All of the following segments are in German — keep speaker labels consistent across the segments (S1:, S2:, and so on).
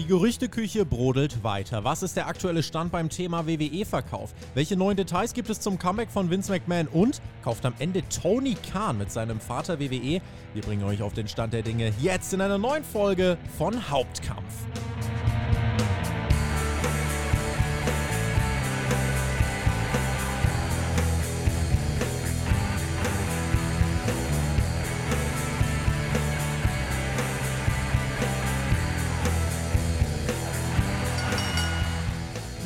S1: Die Gerüchteküche brodelt weiter. Was ist der aktuelle Stand beim Thema WWE-Verkauf? Welche neuen Details gibt es zum Comeback von Vince McMahon? Und kauft am Ende Tony Khan mit seinem Vater WWE? Wir bringen euch auf den Stand der Dinge jetzt in einer neuen Folge von Hauptkampf.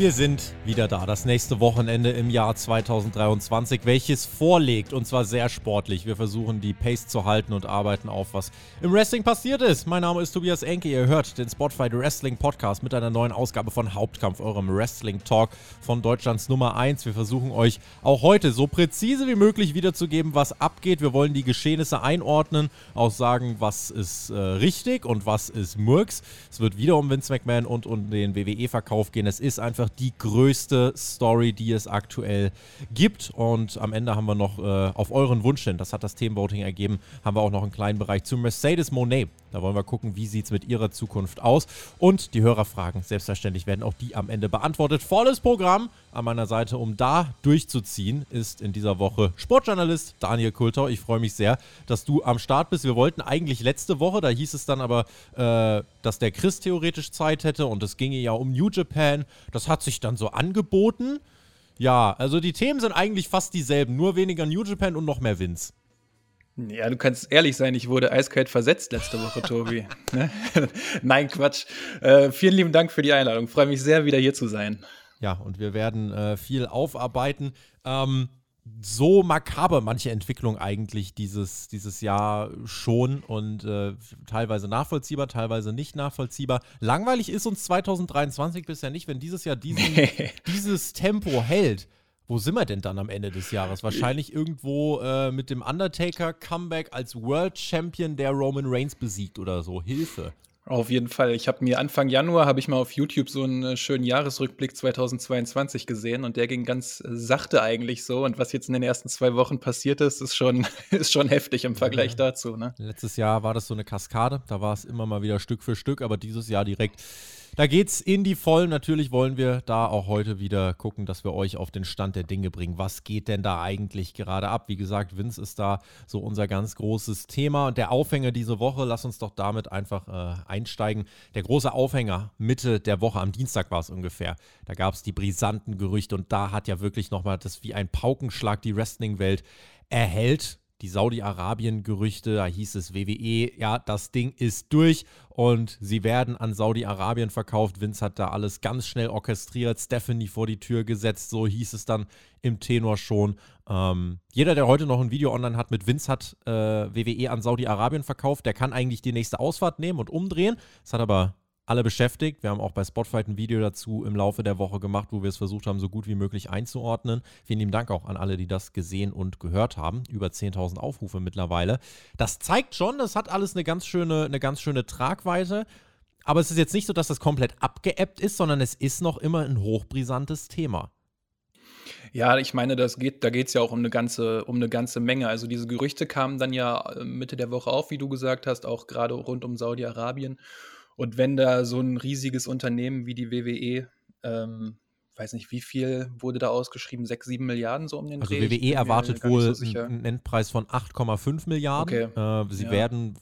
S1: Wir sind wieder da, das nächste Wochenende im Jahr 2023, welches vorlegt und zwar sehr sportlich. Wir versuchen die Pace zu halten und arbeiten auf, was im Wrestling passiert ist. Mein Name ist Tobias Enke, ihr hört den Spotify Wrestling Podcast mit einer neuen Ausgabe von Hauptkampf, eurem Wrestling Talk von Deutschlands Nummer 1. Wir versuchen euch auch heute so präzise wie möglich wiederzugeben, was abgeht. Wir wollen die Geschehnisse einordnen, auch sagen, was ist äh, richtig und was ist Murks. Es wird wieder um Vince McMahon und um den WWE-Verkauf gehen. Es ist einfach die größte Story, die es aktuell gibt. Und am Ende haben wir noch äh, auf euren Wunsch hin, das hat das Themenvoting ergeben, haben wir auch noch einen kleinen Bereich zu Mercedes Monet. Da wollen wir gucken, wie sieht es mit ihrer Zukunft aus. Und die Hörerfragen, selbstverständlich werden auch die am Ende beantwortet. Volles Programm an meiner Seite, um da durchzuziehen, ist in dieser Woche Sportjournalist Daniel Kultau. Ich freue mich sehr, dass du am Start bist. Wir wollten eigentlich letzte Woche, da hieß es dann aber, äh, dass der Chris theoretisch Zeit hätte und es ginge ja um New Japan. Das hat sich dann so angeboten. Ja, also die Themen sind eigentlich fast dieselben, nur weniger New Japan und noch mehr Vince.
S2: Ja, du kannst ehrlich sein, ich wurde eiskalt versetzt letzte Woche, Tobi. Ne? Nein, Quatsch. Äh, vielen lieben Dank für die Einladung. Freue mich sehr, wieder hier zu sein.
S1: Ja, und wir werden äh, viel aufarbeiten. Ähm, so makaber manche Entwicklung eigentlich dieses, dieses Jahr schon und äh, teilweise nachvollziehbar, teilweise nicht nachvollziehbar. Langweilig ist uns 2023 bisher nicht, wenn dieses Jahr diesen, dieses Tempo hält. Wo sind wir denn dann am Ende des Jahres? Wahrscheinlich irgendwo äh, mit dem Undertaker-Comeback als World Champion, der Roman Reigns besiegt oder so. Hilfe.
S2: Auf jeden Fall. Ich habe mir Anfang Januar habe ich mal auf YouTube so einen äh, schönen Jahresrückblick 2022 gesehen und der ging ganz äh, sachte eigentlich so. Und was jetzt in den ersten zwei Wochen passiert ist, ist schon, ist schon heftig im Vergleich ja. dazu. Ne?
S1: Letztes Jahr war das so eine Kaskade. Da war es immer mal wieder Stück für Stück, aber dieses Jahr direkt da geht's in die Vollen. Natürlich wollen wir da auch heute wieder gucken, dass wir euch auf den Stand der Dinge bringen. Was geht denn da eigentlich gerade ab? Wie gesagt, Vince ist da so unser ganz großes Thema. Und der Aufhänger diese Woche, lass uns doch damit einfach äh, einsteigen. Der große Aufhänger Mitte der Woche, am Dienstag war es ungefähr. Da gab es die brisanten Gerüchte und da hat ja wirklich nochmal das wie ein Paukenschlag die Wrestling-Welt erhält die Saudi-Arabien-Gerüchte, da hieß es WWE, ja, das Ding ist durch und sie werden an Saudi-Arabien verkauft. Vince hat da alles ganz schnell orchestriert, Stephanie vor die Tür gesetzt, so hieß es dann im Tenor schon. Ähm, jeder, der heute noch ein Video online hat mit Vince hat äh, WWE an Saudi-Arabien verkauft, der kann eigentlich die nächste Ausfahrt nehmen und umdrehen. Das hat aber alle beschäftigt. Wir haben auch bei Spotfight ein Video dazu im Laufe der Woche gemacht, wo wir es versucht haben, so gut wie möglich einzuordnen. Vielen lieben Dank auch an alle, die das gesehen und gehört haben. Über 10.000 Aufrufe mittlerweile. Das zeigt schon, das hat alles eine ganz schöne, eine ganz schöne Tragweite. Aber es ist jetzt nicht so, dass das komplett abgeebbt ist, sondern es ist noch immer ein hochbrisantes Thema.
S2: Ja, ich meine, das geht, da geht es ja auch um eine ganze, um eine ganze Menge. Also diese Gerüchte kamen dann ja äh, Mitte der Woche auf, wie du gesagt hast, auch gerade rund um Saudi-Arabien. Und wenn da so ein riesiges Unternehmen wie die WWE, ähm, weiß nicht, wie viel wurde da ausgeschrieben? Sechs, sieben Milliarden so um den
S1: also Dreh? Also WWE erwartet wohl so einen Endpreis von 8,5 Milliarden. Okay. Äh, sie ja. werden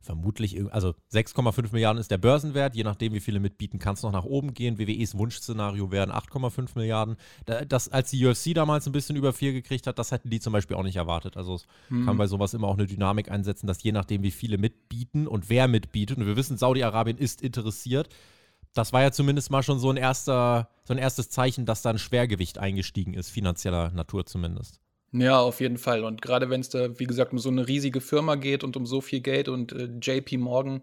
S1: vermutlich, also 6,5 Milliarden ist der Börsenwert, je nachdem, wie viele mitbieten, kann es noch nach oben gehen. WWEs Wunschszenario wären 8,5 Milliarden. Das, als die UFC damals ein bisschen über 4 gekriegt hat, das hätten die zum Beispiel auch nicht erwartet. Also es hm. kann bei sowas immer auch eine Dynamik einsetzen, dass je nachdem, wie viele mitbieten und wer mitbietet, und wir wissen, Saudi-Arabien ist interessiert, das war ja zumindest mal schon so ein erster, so ein erstes Zeichen, dass da ein Schwergewicht eingestiegen ist, finanzieller Natur zumindest.
S2: Ja, auf jeden Fall. Und gerade wenn es da, wie gesagt, um so eine riesige Firma geht und um so viel Geld und äh, JP Morgan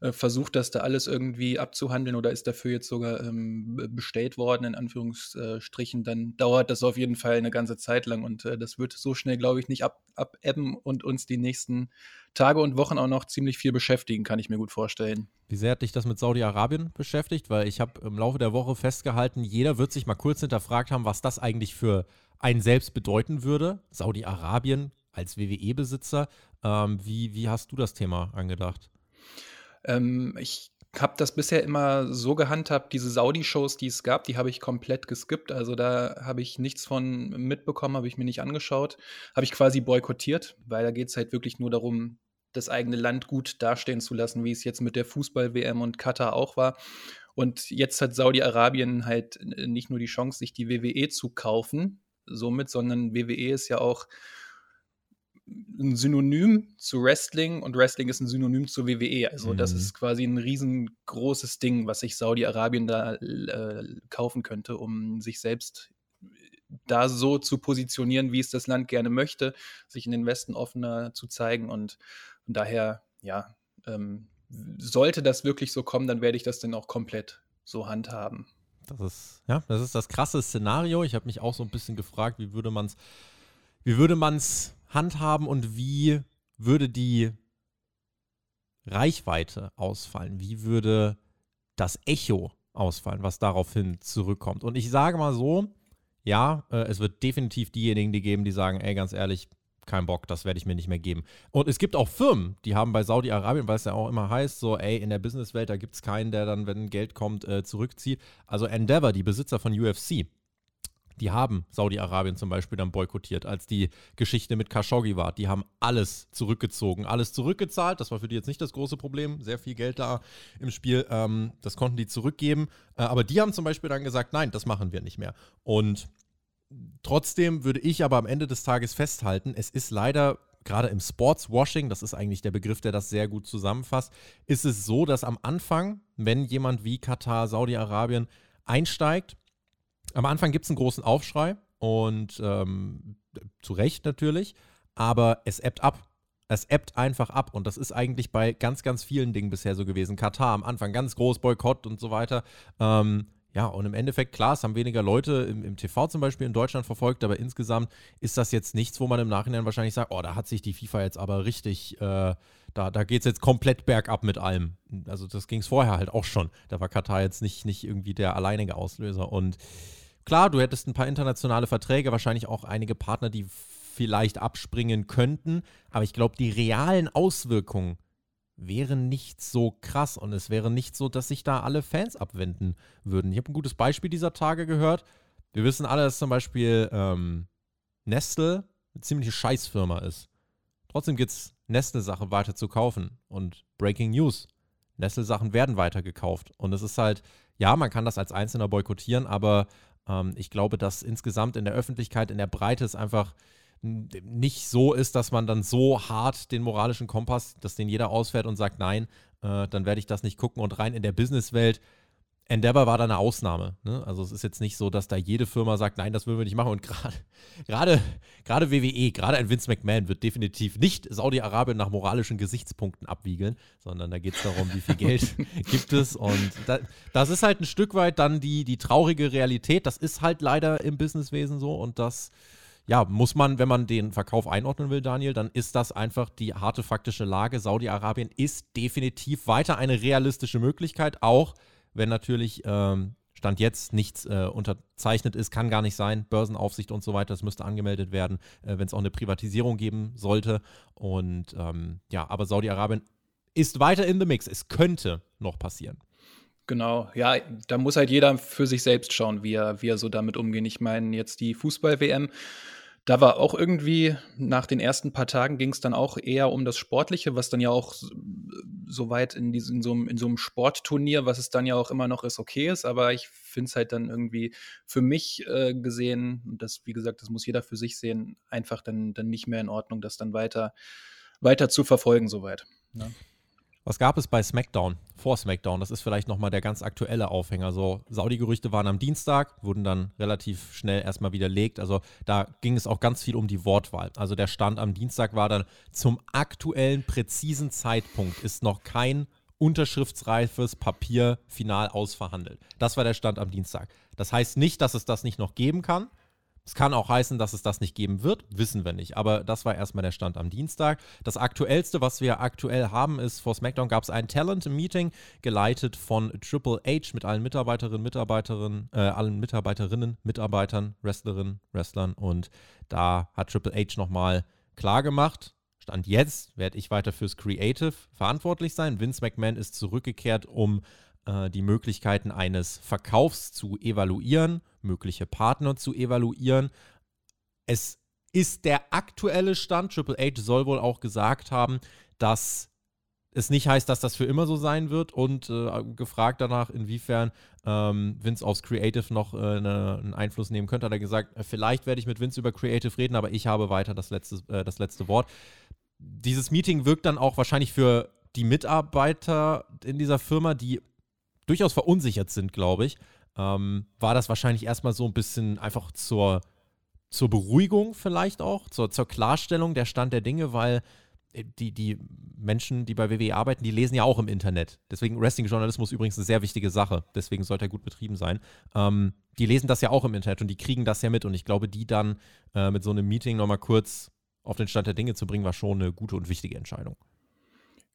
S2: äh, versucht das da alles irgendwie abzuhandeln oder ist dafür jetzt sogar ähm, bestellt worden, in Anführungsstrichen, dann dauert das auf jeden Fall eine ganze Zeit lang und äh, das wird so schnell, glaube ich, nicht ab, abebben und uns die nächsten Tage und Wochen auch noch ziemlich viel beschäftigen, kann ich mir gut vorstellen.
S1: Wie sehr hat dich das mit Saudi-Arabien beschäftigt? Weil ich habe im Laufe der Woche festgehalten, jeder wird sich mal kurz hinterfragt haben, was das eigentlich für einen selbst bedeuten würde. Saudi-Arabien als WWE-Besitzer. Ähm, wie, wie hast du das Thema angedacht?
S2: Ähm, ich habe das bisher immer so gehandhabt, diese Saudi-Shows, die es gab, die habe ich komplett geskippt. Also da habe ich nichts von mitbekommen, habe ich mir nicht angeschaut. Habe ich quasi boykottiert, weil da geht es halt wirklich nur darum, das eigene Land gut dastehen zu lassen, wie es jetzt mit der Fußball-WM und Katar auch war. Und jetzt hat Saudi-Arabien halt nicht nur die Chance, sich die WWE zu kaufen, somit, sondern WWE ist ja auch ein Synonym zu Wrestling und Wrestling ist ein Synonym zu WWE. Also mhm. das ist quasi ein riesengroßes Ding, was sich Saudi-Arabien da äh, kaufen könnte, um sich selbst da so zu positionieren, wie es das Land gerne möchte, sich in den Westen offener zu zeigen und, und daher, ja, ähm, sollte das wirklich so kommen, dann werde ich das dann auch komplett so handhaben.
S1: Das ist, ja, das ist das krasse Szenario. Ich habe mich auch so ein bisschen gefragt, wie würde man es, wie würde man es handhaben und wie würde die Reichweite ausfallen? Wie würde das Echo ausfallen, was daraufhin zurückkommt? Und ich sage mal so, ja, äh, es wird definitiv diejenigen, die geben, die sagen, ey, ganz ehrlich, kein Bock, das werde ich mir nicht mehr geben. Und es gibt auch Firmen, die haben bei Saudi-Arabien, weil es ja auch immer heißt, so, ey, in der Businesswelt, da gibt es keinen, der dann, wenn Geld kommt, äh, zurückzieht. Also Endeavor, die Besitzer von UFC, die haben Saudi-Arabien zum Beispiel dann boykottiert, als die Geschichte mit Khashoggi war. Die haben alles zurückgezogen, alles zurückgezahlt. Das war für die jetzt nicht das große Problem. Sehr viel Geld da im Spiel. Ähm, das konnten die zurückgeben. Äh, aber die haben zum Beispiel dann gesagt, nein, das machen wir nicht mehr. Und trotzdem würde ich aber am Ende des Tages festhalten, es ist leider gerade im Sportswashing, das ist eigentlich der Begriff, der das sehr gut zusammenfasst, ist es so, dass am Anfang, wenn jemand wie Katar, Saudi-Arabien einsteigt, am Anfang gibt es einen großen Aufschrei und ähm, zu Recht natürlich, aber es ebbt ab. Es ebbt einfach ab und das ist eigentlich bei ganz, ganz vielen Dingen bisher so gewesen. Katar am Anfang ganz groß, Boykott und so weiter. Ähm, ja, und im Endeffekt, klar, es haben weniger Leute im, im, TV zum Beispiel in Deutschland verfolgt, aber insgesamt ist das jetzt nichts, wo man im Nachhinein wahrscheinlich sagt, oh, da hat sich die FIFA jetzt aber richtig, äh, da, da geht es jetzt komplett bergab mit allem. Also das ging es vorher halt auch schon. Da war Katar jetzt nicht, nicht irgendwie der alleinige Auslöser. Und Klar, du hättest ein paar internationale Verträge, wahrscheinlich auch einige Partner, die vielleicht abspringen könnten, aber ich glaube, die realen Auswirkungen wären nicht so krass und es wäre nicht so, dass sich da alle Fans abwenden würden. Ich habe ein gutes Beispiel dieser Tage gehört. Wir wissen alle, dass zum Beispiel ähm, Nestle eine ziemliche Scheißfirma ist. Trotzdem gibt es Nestle-Sachen weiter zu kaufen und Breaking News. Nestle-Sachen werden weiter gekauft und es ist halt, ja, man kann das als Einzelner boykottieren, aber ähm, ich glaube, dass insgesamt in der Öffentlichkeit, in der Breite es einfach nicht so ist, dass man dann so hart den moralischen Kompass, dass den jeder ausfährt und sagt, nein, äh, dann werde ich das nicht gucken. Und rein in der Businesswelt Endeavor war da eine Ausnahme. Ne? Also es ist jetzt nicht so, dass da jede Firma sagt, nein, das würden wir nicht machen. Und gerade gerade WWE, gerade ein Vince McMahon wird definitiv nicht Saudi-Arabien nach moralischen Gesichtspunkten abwiegeln, sondern da geht es darum, wie viel Geld gibt es. Und da, das ist halt ein Stück weit dann die, die traurige Realität. Das ist halt leider im Businesswesen so und das ja, muss man, wenn man den Verkauf einordnen will, Daniel, dann ist das einfach die harte faktische Lage. Saudi-Arabien ist definitiv weiter eine realistische Möglichkeit, auch wenn natürlich ähm, Stand jetzt nichts äh, unterzeichnet ist, kann gar nicht sein. Börsenaufsicht und so weiter, das müsste angemeldet werden, äh, wenn es auch eine Privatisierung geben sollte. Und ähm, ja, aber Saudi-Arabien ist weiter in the mix. Es könnte noch passieren.
S2: Genau, ja, da muss halt jeder für sich selbst schauen, wie er, wie er so damit umgeht. Ich meine, jetzt die Fußball-WM da war auch irgendwie, nach den ersten paar Tagen ging es dann auch eher um das Sportliche, was dann ja auch so weit in, diesem, in, so einem, in so einem Sportturnier, was es dann ja auch immer noch ist, okay ist. Aber ich finde es halt dann irgendwie für mich äh, gesehen, und das, wie gesagt, das muss jeder für sich sehen, einfach dann, dann nicht mehr in Ordnung, das dann weiter, weiter zu verfolgen, soweit. Ne?
S1: Was gab es bei SmackDown? Vor SmackDown, das ist vielleicht nochmal der ganz aktuelle Aufhänger. So, Saudi-Gerüchte waren am Dienstag, wurden dann relativ schnell erstmal widerlegt. Also da ging es auch ganz viel um die Wortwahl. Also der Stand am Dienstag war dann zum aktuellen, präzisen Zeitpunkt ist noch kein unterschriftsreifes Papier final ausverhandelt. Das war der Stand am Dienstag. Das heißt nicht, dass es das nicht noch geben kann. Es kann auch heißen, dass es das nicht geben wird, wissen wir nicht. Aber das war erstmal der Stand am Dienstag. Das aktuellste, was wir aktuell haben, ist vor SmackDown gab es ein Talent-Meeting, geleitet von Triple H mit allen Mitarbeiterinnen, Mitarbeiterinnen, äh, allen Mitarbeiterinnen, Mitarbeitern, Wrestlerinnen, Wrestlern. Und da hat Triple H nochmal klar gemacht, Stand jetzt werde ich weiter fürs Creative verantwortlich sein. Vince McMahon ist zurückgekehrt, um äh, die Möglichkeiten eines Verkaufs zu evaluieren, mögliche Partner zu evaluieren. Es ist der aktuelle Stand. Triple H soll wohl auch gesagt haben, dass es nicht heißt, dass das für immer so sein wird und äh, gefragt danach, inwiefern ähm, Vince aufs Creative noch äh, eine, einen Einfluss nehmen könnte, hat er gesagt, äh, vielleicht werde ich mit Vince über Creative reden, aber ich habe weiter das letzte, äh, das letzte Wort. Dieses Meeting wirkt dann auch wahrscheinlich für die Mitarbeiter in dieser Firma, die durchaus verunsichert sind, glaube ich, ähm, war das wahrscheinlich erstmal so ein bisschen einfach zur, zur Beruhigung vielleicht auch, zur, zur Klarstellung der Stand der Dinge, weil äh, die, die Menschen, die bei WWE arbeiten, die lesen ja auch im Internet. Deswegen Wrestling-Journalismus übrigens eine sehr wichtige Sache. Deswegen sollte er gut betrieben sein. Ähm, die lesen das ja auch im Internet und die kriegen das ja mit. Und ich glaube, die dann äh, mit so einem Meeting nochmal kurz auf den Stand der Dinge zu bringen, war schon eine gute und wichtige Entscheidung.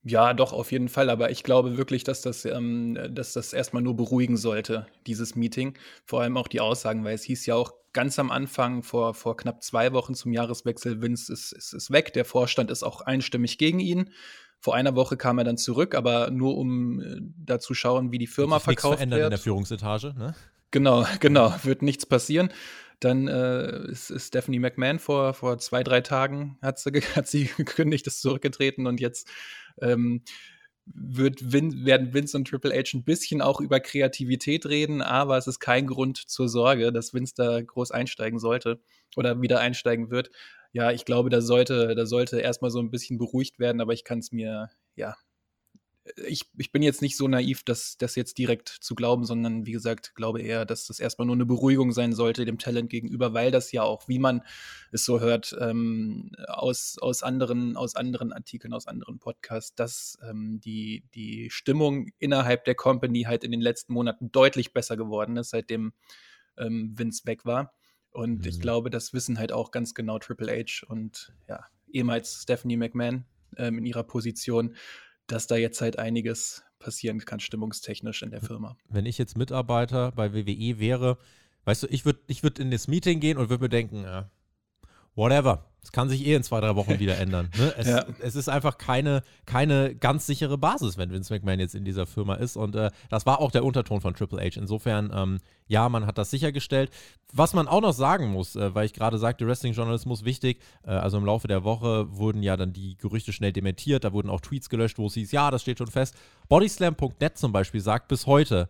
S2: Ja, doch, auf jeden Fall. Aber ich glaube wirklich, dass das, ähm, dass das erstmal nur beruhigen sollte, dieses Meeting. Vor allem auch die Aussagen, weil es hieß ja auch ganz am Anfang, vor, vor knapp zwei Wochen zum Jahreswechsel, Vince ist, ist, ist weg. Der Vorstand ist auch einstimmig gegen ihn. Vor einer Woche kam er dann zurück, aber nur um äh, da zu schauen, wie die Firma verkauft wird.
S1: in der Führungsetage, ne?
S2: Genau, genau, wird nichts passieren. Dann äh, ist, ist, Stephanie McMahon vor, vor zwei, drei Tagen hat sie, hat sie gekündigt, ist zurückgetreten und jetzt ähm, wird Vin, werden Vince und Triple H ein bisschen auch über Kreativität reden, aber es ist kein Grund zur Sorge, dass Vince da groß einsteigen sollte oder wieder einsteigen wird. Ja, ich glaube, da sollte, da sollte erstmal so ein bisschen beruhigt werden, aber ich kann es mir, ja, ich, ich bin jetzt nicht so naiv, das, das jetzt direkt zu glauben, sondern wie gesagt, glaube eher, dass das erstmal nur eine Beruhigung sein sollte dem Talent gegenüber, weil das ja auch, wie man es so hört, ähm, aus, aus, anderen, aus anderen Artikeln, aus anderen Podcasts, dass ähm, die, die Stimmung innerhalb der Company halt in den letzten Monaten deutlich besser geworden ist, seitdem ähm, Vince weg war. Und mhm. ich glaube, das wissen halt auch ganz genau Triple H und ja, ehemals Stephanie McMahon ähm, in ihrer Position dass da jetzt halt einiges passieren kann, stimmungstechnisch in der Firma.
S1: Wenn ich jetzt Mitarbeiter bei WWE wäre, weißt du, ich würde ich würd in das Meeting gehen und würde mir denken, ja, whatever. Es kann sich eh in zwei, drei Wochen wieder ändern. Ne? Es, ja. es, ist einfach keine, keine ganz sichere Basis, wenn Vince McMahon jetzt in dieser Firma ist. Und äh, das war auch der Unterton von Triple H. Insofern, ähm, ja, man hat das sichergestellt. Was man auch noch sagen muss, äh, weil ich gerade sagte, Wrestling-Journalismus wichtig. Äh, also im Laufe der Woche wurden ja dann die Gerüchte schnell dementiert. Da wurden auch Tweets gelöscht, wo es hieß, ja, das steht schon fest. Bodyslam.net zum Beispiel sagt bis heute,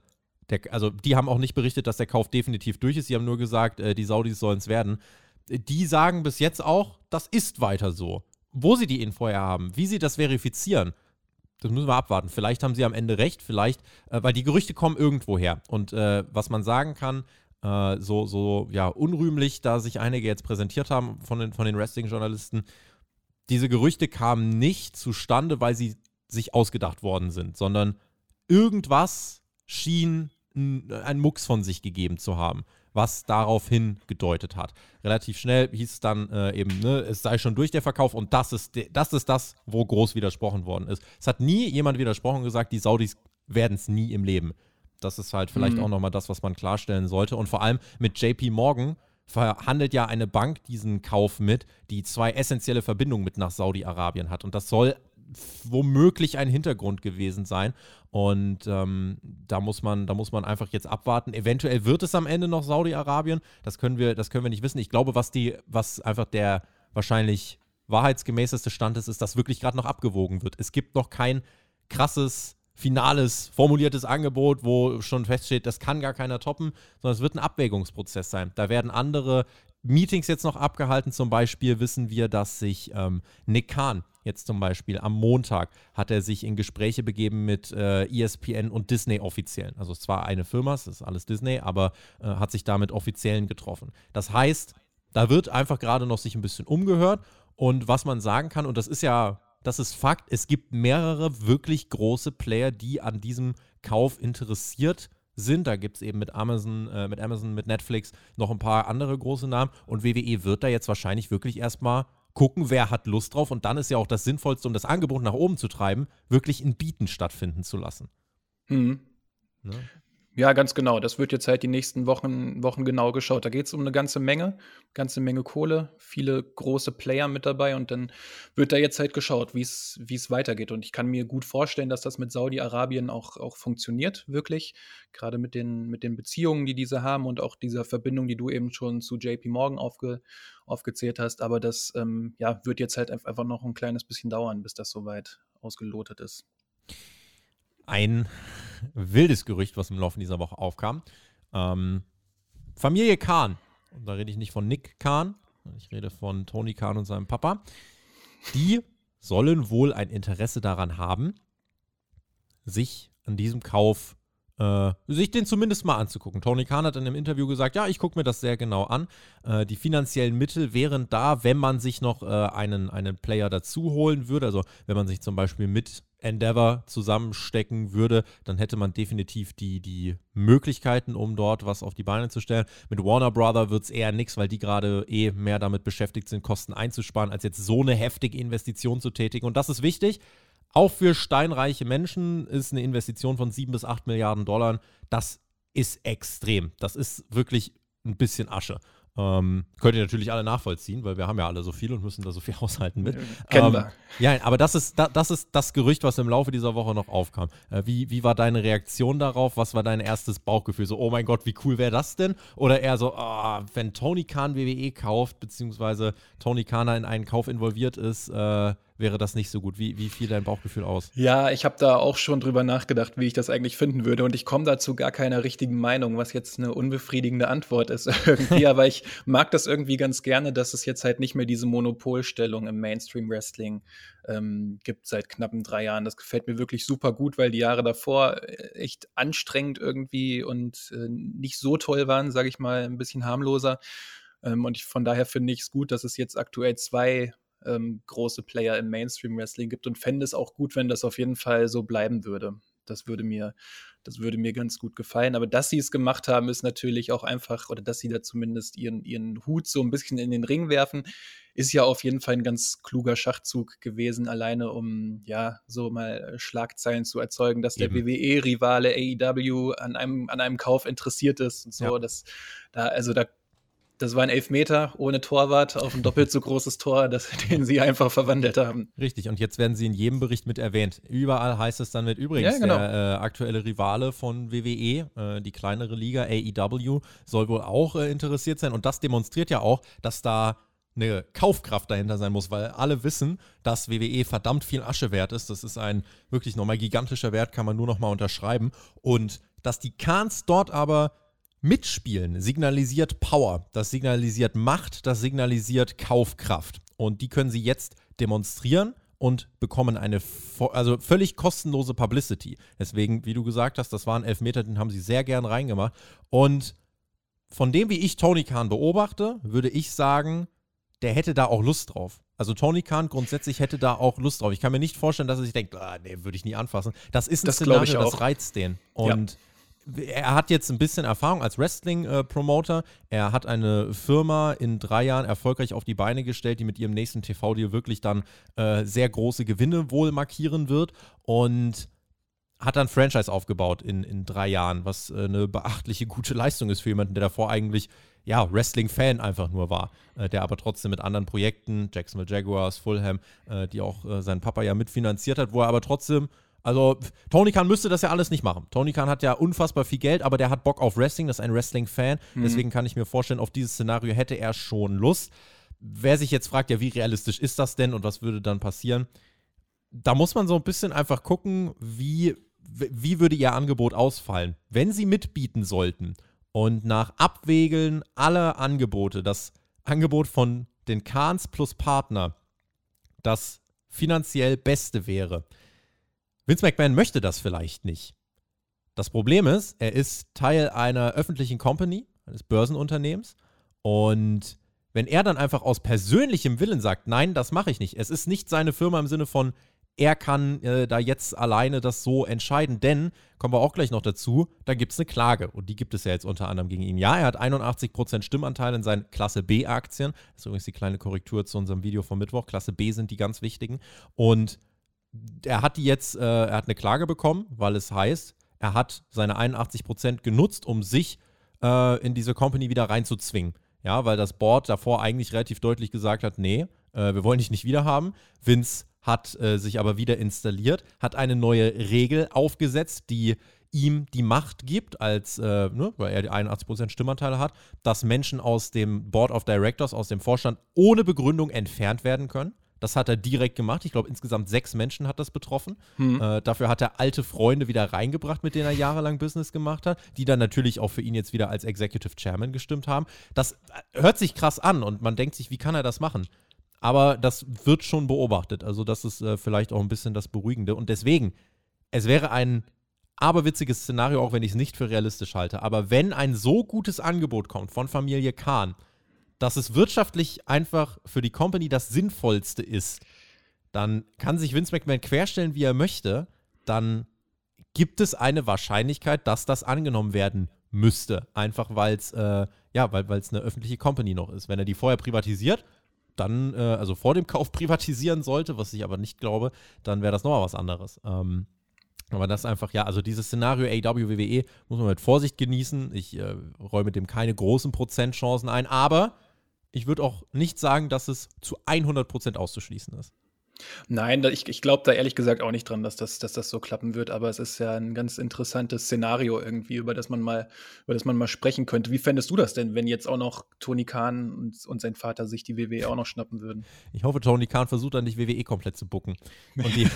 S1: der, also die haben auch nicht berichtet, dass der Kauf definitiv durch ist. Sie haben nur gesagt, äh, die Saudis sollen es werden die sagen bis jetzt auch, das ist weiter so. Wo sie die Info her haben, wie sie das verifizieren, das müssen wir abwarten. Vielleicht haben sie am Ende recht, vielleicht, äh, weil die Gerüchte kommen irgendwo her. Und äh, was man sagen kann, äh, so, so ja, unrühmlich, da sich einige jetzt präsentiert haben von den, von den Wrestling-Journalisten, diese Gerüchte kamen nicht zustande, weil sie sich ausgedacht worden sind, sondern irgendwas schien ein Mucks von sich gegeben zu haben was darauf hingedeutet hat. Relativ schnell hieß es dann äh, eben, ne, es sei schon durch der Verkauf und das ist, das ist das, wo groß widersprochen worden ist. Es hat nie jemand widersprochen und gesagt, die Saudis werden es nie im Leben. Das ist halt vielleicht mhm. auch nochmal das, was man klarstellen sollte. Und vor allem mit JP Morgan verhandelt ja eine Bank diesen Kauf mit, die zwei essentielle Verbindungen mit nach Saudi-Arabien hat. Und das soll womöglich ein Hintergrund gewesen sein. Und ähm, da, muss man, da muss man einfach jetzt abwarten. Eventuell wird es am Ende noch Saudi-Arabien. Das können wir, das können wir nicht wissen. Ich glaube, was die, was einfach der wahrscheinlich wahrheitsgemäßeste Stand ist, ist, dass wirklich gerade noch abgewogen wird. Es gibt noch kein krasses, finales, formuliertes Angebot, wo schon feststeht, das kann gar keiner toppen, sondern es wird ein Abwägungsprozess sein. Da werden andere Meetings jetzt noch abgehalten. Zum Beispiel wissen wir, dass sich ähm, Nick Khan jetzt zum Beispiel am Montag hat er sich in Gespräche begeben mit äh, ESPN und Disney Offiziellen. Also es zwar eine Firma, es ist alles Disney, aber äh, hat sich damit Offiziellen getroffen. Das heißt, da wird einfach gerade noch sich ein bisschen umgehört und was man sagen kann, und das ist ja, das ist Fakt, es gibt mehrere wirklich große Player, die an diesem Kauf interessiert sind sind. Da gibt es eben mit Amazon, äh, mit Amazon, mit Netflix noch ein paar andere große Namen. Und WWE wird da jetzt wahrscheinlich wirklich erstmal gucken, wer hat Lust drauf. Und dann ist ja auch das Sinnvollste, um das Angebot nach oben zu treiben, wirklich in Bieten stattfinden zu lassen.
S2: Mhm. Ne? Ja, ganz genau. Das wird jetzt halt die nächsten Wochen, Wochen genau geschaut. Da geht es um eine ganze Menge, ganze Menge Kohle, viele große Player mit dabei und dann wird da jetzt halt geschaut, wie es weitergeht. Und ich kann mir gut vorstellen, dass das mit Saudi-Arabien auch, auch funktioniert, wirklich. Gerade mit den, mit den Beziehungen, die diese haben und auch dieser Verbindung, die du eben schon zu JP Morgan aufge, aufgezählt hast. Aber das ähm, ja, wird jetzt halt einfach noch ein kleines bisschen dauern, bis das soweit ausgelotet ist
S1: ein wildes Gerücht, was im Laufe dieser Woche aufkam. Ähm, Familie Kahn, und da rede ich nicht von Nick Kahn, ich rede von Tony Kahn und seinem Papa, die sollen wohl ein Interesse daran haben, sich an diesem Kauf, äh, sich den zumindest mal anzugucken. Tony Kahn hat in einem Interview gesagt, ja, ich gucke mir das sehr genau an. Äh, die finanziellen Mittel wären da, wenn man sich noch äh, einen, einen Player dazu holen würde. Also wenn man sich zum Beispiel mit Endeavor zusammenstecken würde, dann hätte man definitiv die, die Möglichkeiten, um dort was auf die Beine zu stellen. Mit Warner Brother wird es eher nichts, weil die gerade eh mehr damit beschäftigt sind, Kosten einzusparen, als jetzt so eine heftige Investition zu tätigen. Und das ist wichtig. Auch für steinreiche Menschen ist eine Investition von 7 bis 8 Milliarden Dollar, das ist extrem. Das ist wirklich ein bisschen Asche. Ähm, könnt ihr natürlich alle nachvollziehen, weil wir haben ja alle so viel und müssen da so viel haushalten mit.
S2: Kennen ähm, wir.
S1: Ja, aber das ist, da, das ist das Gerücht, was im Laufe dieser Woche noch aufkam. Äh, wie, wie war deine Reaktion darauf? Was war dein erstes Bauchgefühl? So, oh mein Gott, wie cool wäre das denn? Oder eher so, oh, wenn Tony Khan WWE kauft, beziehungsweise Tony Khan in einen Kauf involviert ist, äh, wäre das nicht so gut. Wie, wie fiel dein Bauchgefühl aus?
S2: Ja, ich habe da auch schon drüber nachgedacht, wie ich das eigentlich finden würde. Und ich komme dazu gar keiner richtigen Meinung, was jetzt eine unbefriedigende Antwort ist irgendwie. Aber ich mag das irgendwie ganz gerne, dass es jetzt halt nicht mehr diese Monopolstellung im Mainstream-Wrestling ähm, gibt seit knappen drei Jahren. Das gefällt mir wirklich super gut, weil die Jahre davor äh, echt anstrengend irgendwie und äh, nicht so toll waren, sage ich mal, ein bisschen harmloser. Ähm, und ich, von daher finde ich es gut, dass es jetzt aktuell zwei ähm, große Player im Mainstream-Wrestling gibt und fände es auch gut, wenn das auf jeden Fall so bleiben würde. Das würde mir, das würde mir ganz gut gefallen. Aber dass sie es gemacht haben, ist natürlich auch einfach, oder dass sie da zumindest ihren, ihren Hut so ein bisschen in den Ring werfen, ist ja auf jeden Fall ein ganz kluger Schachzug gewesen, alleine um ja so mal Schlagzeilen zu erzeugen, dass der WWE-Rivale AEW an einem, an einem Kauf interessiert ist und so. Ja. Das, da, also da das war ein Elfmeter ohne Torwart auf ein doppelt so großes Tor, das, den sie einfach verwandelt haben.
S1: Richtig, und jetzt werden sie in jedem Bericht mit erwähnt. Überall heißt es dann mit übrigens, ja, genau. der äh, aktuelle Rivale von WWE, äh, die kleinere Liga AEW, soll wohl auch äh, interessiert sein. Und das demonstriert ja auch, dass da eine Kaufkraft dahinter sein muss, weil alle wissen, dass WWE verdammt viel Asche wert ist. Das ist ein wirklich nochmal gigantischer Wert, kann man nur nochmal unterschreiben. Und dass die Kahns dort aber Mitspielen signalisiert Power, das signalisiert Macht, das signalisiert Kaufkraft. Und die können sie jetzt demonstrieren und bekommen eine also völlig kostenlose Publicity. Deswegen, wie du gesagt hast, das waren Elfmeter, den haben sie sehr gern reingemacht. Und von dem, wie ich Tony Khan beobachte, würde ich sagen, der hätte da auch Lust drauf. Also Tony Khan grundsätzlich hätte da auch Lust drauf. Ich kann mir nicht vorstellen, dass er sich denkt, ah, nee, würde ich nie anfassen. Das ist ein
S2: das
S1: Szenario, das reizt den. Und ja er hat jetzt ein bisschen Erfahrung als Wrestling-Promoter. er hat eine Firma in drei Jahren erfolgreich auf die Beine gestellt, die mit ihrem nächsten TV-Deal wirklich dann äh, sehr große Gewinne wohl markieren wird. Und hat dann Franchise aufgebaut in, in drei Jahren, was äh, eine beachtliche gute Leistung ist für jemanden, der davor eigentlich ja, Wrestling-Fan einfach nur war, äh, der aber trotzdem mit anderen Projekten, Jacksonville Jaguars, Fulham, äh, die auch äh, sein Papa ja mitfinanziert hat, wo er aber trotzdem also, Tony Khan müsste das ja alles nicht machen. Tony Khan hat ja unfassbar viel Geld, aber der hat Bock auf Wrestling, das ist ein Wrestling-Fan. Mhm. Deswegen kann ich mir vorstellen, auf dieses Szenario hätte er schon Lust. Wer sich jetzt fragt, ja, wie realistisch ist das denn und was würde dann passieren? Da muss man so ein bisschen einfach gucken, wie, wie würde ihr Angebot ausfallen. Wenn sie mitbieten sollten und nach Abwägeln aller Angebote, das Angebot von den Khans plus Partner, das finanziell beste wäre, Vince McMahon möchte das vielleicht nicht. Das Problem ist, er ist Teil einer öffentlichen Company, eines Börsenunternehmens. Und wenn er dann einfach aus persönlichem Willen sagt, nein, das mache ich nicht. Es ist nicht seine Firma im Sinne von, er kann äh, da jetzt alleine das so entscheiden, denn, kommen wir auch gleich noch dazu, da gibt es eine Klage und die gibt es ja jetzt unter anderem gegen ihn. Ja, er hat 81% Stimmanteil in seinen Klasse B-Aktien. Das ist übrigens die kleine Korrektur zu unserem Video vom Mittwoch. Klasse B sind die ganz wichtigen. Und er hat die jetzt, äh, er hat eine Klage bekommen, weil es heißt, er hat seine 81% genutzt, um sich äh, in diese Company wieder reinzuzwingen. Ja, weil das Board davor eigentlich relativ deutlich gesagt hat, nee, äh, wir wollen dich nicht wieder haben. Vince hat äh, sich aber wieder installiert, hat eine neue Regel aufgesetzt, die ihm die Macht gibt, als, äh, ne, weil er die 81% Stimmanteile hat, dass Menschen aus dem Board of Directors, aus dem Vorstand ohne Begründung entfernt werden können. Das hat er direkt gemacht. Ich glaube, insgesamt sechs Menschen hat das betroffen. Hm. Äh, dafür hat er alte Freunde wieder reingebracht, mit denen er jahrelang Business gemacht hat, die dann natürlich auch für ihn jetzt wieder als Executive Chairman gestimmt haben. Das äh, hört sich krass an und man denkt sich, wie kann er das machen? Aber das wird schon beobachtet. Also, das ist äh, vielleicht auch ein bisschen das Beruhigende. Und deswegen, es wäre ein aberwitziges Szenario, auch wenn ich es nicht für realistisch halte. Aber wenn ein so gutes Angebot kommt von Familie Kahn, dass es wirtschaftlich einfach für die Company das Sinnvollste ist, dann kann sich Vince McMahon querstellen, wie er möchte. Dann gibt es eine Wahrscheinlichkeit, dass das angenommen werden müsste. Einfach weil es äh, ja, weil eine öffentliche Company noch ist. Wenn er die vorher privatisiert, dann, äh, also vor dem Kauf privatisieren sollte, was ich aber nicht glaube, dann wäre das nochmal was anderes. Ähm, aber das einfach, ja, also dieses Szenario AW WWE muss man mit Vorsicht genießen. Ich äh, räume dem keine großen Prozentchancen ein, aber ich würde auch nicht sagen, dass es zu 100% auszuschließen ist.
S2: Nein, ich, ich glaube da ehrlich gesagt auch nicht dran, dass das, dass das so klappen wird, aber es ist ja ein ganz interessantes Szenario irgendwie, über das man mal, über das man mal sprechen könnte. Wie fändest du das denn, wenn jetzt auch noch Tony Khan und, und sein Vater sich die WWE auch noch schnappen würden?
S1: Ich hoffe, Tony Khan versucht dann nicht WWE komplett zu bucken. Und die,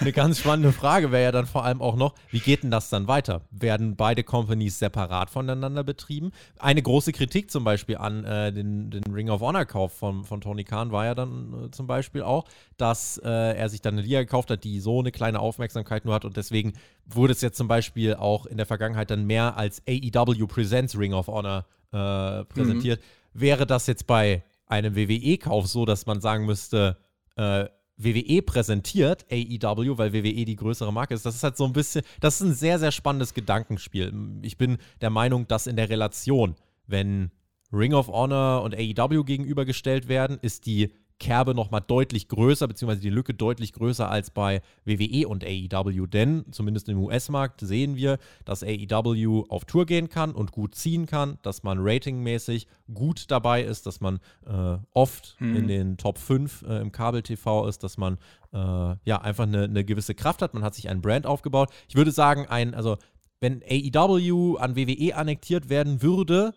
S1: eine ganz spannende Frage wäre ja dann vor allem auch noch, wie geht denn das dann weiter? Werden beide Companies separat voneinander betrieben? Eine große Kritik zum Beispiel an äh, den, den Ring of Honor Kauf von, von Tony Khan war ja dann äh, zum Beispiel auch, auch, dass äh, er sich dann eine Liga gekauft hat, die so eine kleine Aufmerksamkeit nur hat und deswegen wurde es jetzt zum Beispiel auch in der Vergangenheit dann mehr als AEW Presents Ring of Honor äh, präsentiert. Mhm. Wäre das jetzt bei einem WWE-Kauf so, dass man sagen müsste, äh, WWE präsentiert AEW, weil WWE die größere Marke ist. Das ist halt so ein bisschen, das ist ein sehr, sehr spannendes Gedankenspiel. Ich bin der Meinung, dass in der Relation, wenn Ring of Honor und AEW gegenübergestellt werden, ist die Kerbe nochmal deutlich größer, beziehungsweise die Lücke deutlich größer als bei WWE und AEW. Denn zumindest im US-Markt sehen wir, dass AEW auf Tour gehen kann und gut ziehen kann, dass man ratingmäßig gut dabei ist, dass man äh, oft hm. in den Top 5 äh, im Kabel-TV ist, dass man äh, ja einfach eine, eine gewisse Kraft hat. Man hat sich ein Brand aufgebaut. Ich würde sagen, ein, also wenn AEW an WWE annektiert werden würde,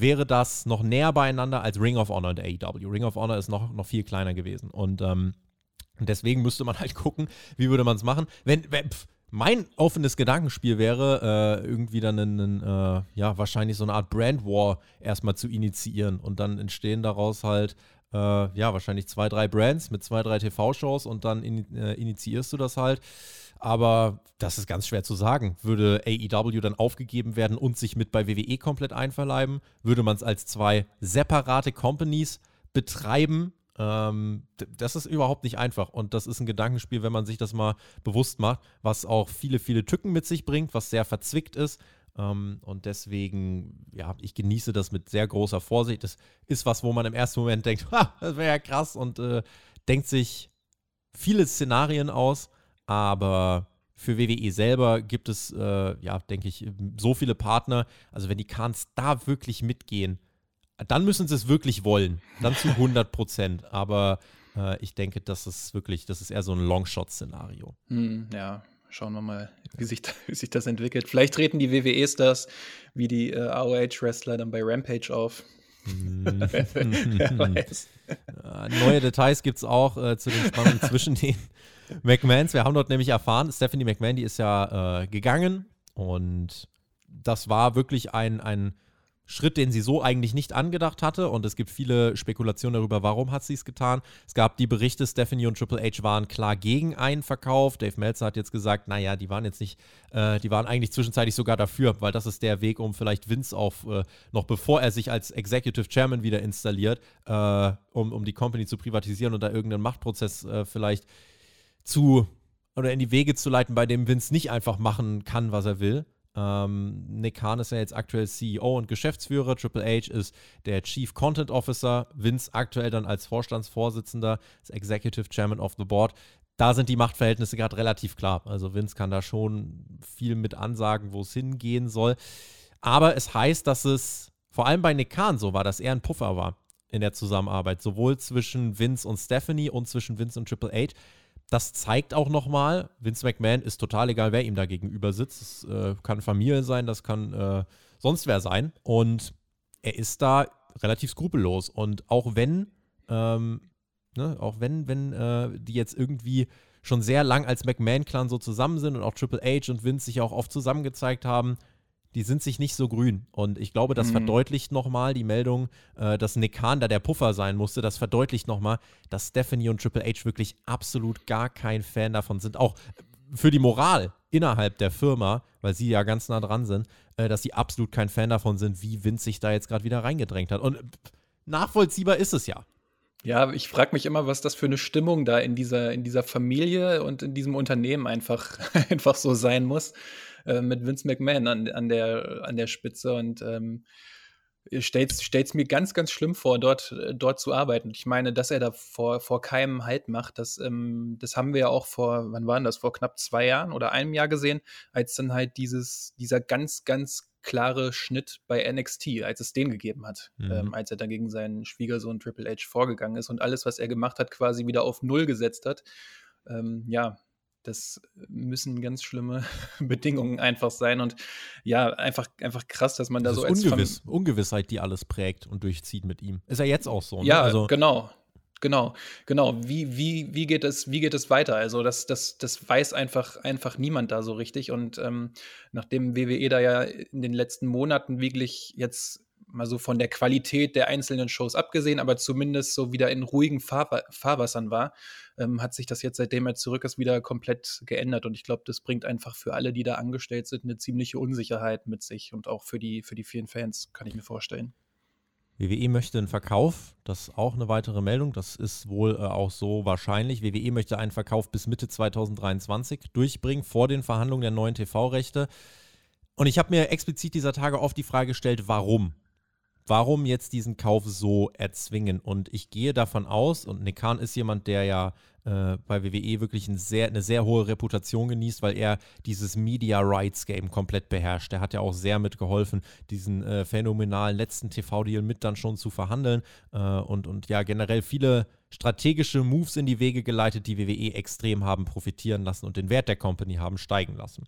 S1: wäre das noch näher beieinander als Ring of Honor und AEW. Ring of Honor ist noch, noch viel kleiner gewesen. Und ähm, deswegen müsste man halt gucken, wie würde man es machen. Wenn, wenn pff, mein offenes Gedankenspiel wäre, äh, irgendwie dann einen, äh, ja, wahrscheinlich so eine Art Brand War erstmal zu initiieren und dann entstehen daraus halt, äh, ja, wahrscheinlich zwei, drei Brands mit zwei, drei TV-Shows und dann in, äh, initiierst du das halt. Aber das ist ganz schwer zu sagen. Würde AEW dann aufgegeben werden und sich mit bei WWE komplett einverleiben? Würde man es als zwei separate Companies betreiben? Ähm, das ist überhaupt nicht einfach. Und das ist ein Gedankenspiel, wenn man sich das mal bewusst macht, was auch viele, viele Tücken mit sich bringt, was sehr verzwickt ist. Ähm, und deswegen, ja, ich genieße das mit sehr großer Vorsicht. Das ist was, wo man im ersten Moment denkt, ha, das wäre ja krass und äh, denkt sich viele Szenarien aus. Aber für WWE selber gibt es, äh, ja, denke ich, so viele Partner. Also wenn die Khans da wirklich mitgehen, dann müssen sie es wirklich wollen. Dann zu 100 Prozent. Aber äh, ich denke, das ist wirklich, das ist eher so ein Longshot-Szenario.
S2: Hm, ja, schauen wir mal, wie sich, wie sich das entwickelt. Vielleicht treten die WWE-Stars wie die äh, ROH-Wrestler dann bei Rampage auf.
S1: Hm. Wer weiß. Neue Details gibt es auch äh, zu den Spannungen zwischen den McMahons. Wir haben dort nämlich erfahren, Stephanie McMahon, die ist ja äh, gegangen und das war wirklich ein, ein Schritt, den sie so eigentlich nicht angedacht hatte. Und es gibt viele Spekulationen darüber, warum hat sie es getan. Es gab die Berichte, Stephanie und Triple H waren klar gegen einen Verkauf. Dave Meltzer hat jetzt gesagt, naja, die waren jetzt nicht, äh, die waren eigentlich zwischenzeitlich sogar dafür, weil das ist der Weg, um vielleicht Vince auf, äh, noch bevor er sich als Executive Chairman wieder installiert, äh, um, um die Company zu privatisieren und da irgendeinen Machtprozess äh, vielleicht zu oder in die Wege zu leiten, bei dem Vince nicht einfach machen kann, was er will. Ähm, Nick Khan ist ja jetzt aktuell CEO und Geschäftsführer. Triple H ist der Chief Content Officer. Vince aktuell dann als Vorstandsvorsitzender, als Executive Chairman of the Board. da sind die Machtverhältnisse gerade relativ klar. Also Vince kann da schon viel mit ansagen, wo es hingehen soll. Aber es heißt, dass es vor allem bei Nick Khan so war, dass er ein Puffer war in der Zusammenarbeit, sowohl zwischen Vince und Stephanie und zwischen Vince und Triple H. Das zeigt auch nochmal, Vince McMahon ist total egal, wer ihm da gegenüber sitzt. Es äh, kann Familie sein, das kann äh, sonst wer sein. Und er ist da relativ skrupellos. Und auch wenn ähm, Ne? Auch wenn, wenn äh, die jetzt irgendwie schon sehr lang als McMahon-Clan so zusammen sind und auch Triple H und Vince sich auch oft zusammen gezeigt haben, die sind sich nicht so grün. Und ich glaube, das mhm. verdeutlicht nochmal die Meldung, äh, dass Nick Khan da der Puffer sein musste. Das verdeutlicht nochmal, dass Stephanie und Triple H wirklich absolut gar kein Fan davon sind. Auch für die Moral innerhalb der Firma, weil sie ja ganz nah dran sind, äh, dass sie absolut kein Fan davon sind, wie Vince sich da jetzt gerade wieder reingedrängt hat. Und nachvollziehbar ist es ja.
S2: Ja, ich frage mich immer, was das für eine Stimmung da in dieser, in dieser Familie und in diesem Unternehmen einfach, einfach so sein muss, äh, mit Vince McMahon an, an, der, an der Spitze. Und ähm, stellt es mir ganz, ganz schlimm vor, dort, dort zu arbeiten. Ich meine, dass er da vor, vor keinem Halt macht, das, ähm, das haben wir ja auch vor, wann waren das, vor knapp zwei Jahren oder einem Jahr gesehen, als dann halt dieses, dieser ganz, ganz klare Schnitt bei NXT, als es den gegeben hat, mhm. ähm, als er dann gegen seinen Schwiegersohn Triple H vorgegangen ist und alles, was er gemacht hat, quasi wieder auf Null gesetzt hat. Ähm, ja, das müssen ganz schlimme Bedingungen einfach sein und ja, einfach, einfach krass, dass man
S1: das
S2: da so
S1: als Ungewiss, Ungewissheit, die alles prägt und durchzieht mit ihm. Ist er jetzt auch so?
S2: Ne? Ja, also, genau. Genau, genau. Wie, wie, wie, geht es, wie geht es weiter? Also, das, das, das weiß einfach, einfach niemand da so richtig. Und ähm, nachdem WWE da ja in den letzten Monaten wirklich jetzt mal so von der Qualität der einzelnen Shows abgesehen, aber zumindest so wieder in ruhigen Fahr Fahrwassern war, ähm, hat sich das jetzt, seitdem er zurück ist, wieder komplett geändert. Und ich glaube, das bringt einfach für alle, die da angestellt sind, eine ziemliche Unsicherheit mit sich und auch für die, für die vielen Fans, kann ich mir vorstellen.
S1: WWE möchte einen Verkauf, das ist auch eine weitere Meldung, das ist wohl äh, auch so wahrscheinlich. WWE möchte einen Verkauf bis Mitte 2023 durchbringen, vor den Verhandlungen der neuen TV-Rechte. Und ich habe mir explizit dieser Tage oft die Frage gestellt, warum? Warum jetzt diesen Kauf so erzwingen? Und ich gehe davon aus, und Nick Khan ist jemand, der ja äh, bei WWE wirklich ein sehr, eine sehr hohe Reputation genießt, weil er dieses Media Rights Game komplett beherrscht. Er hat ja auch sehr mitgeholfen, diesen äh, phänomenalen letzten TV-Deal mit dann schon zu verhandeln äh, und, und ja generell viele strategische Moves in die Wege geleitet, die WWE extrem haben profitieren lassen und den Wert der Company haben steigen lassen.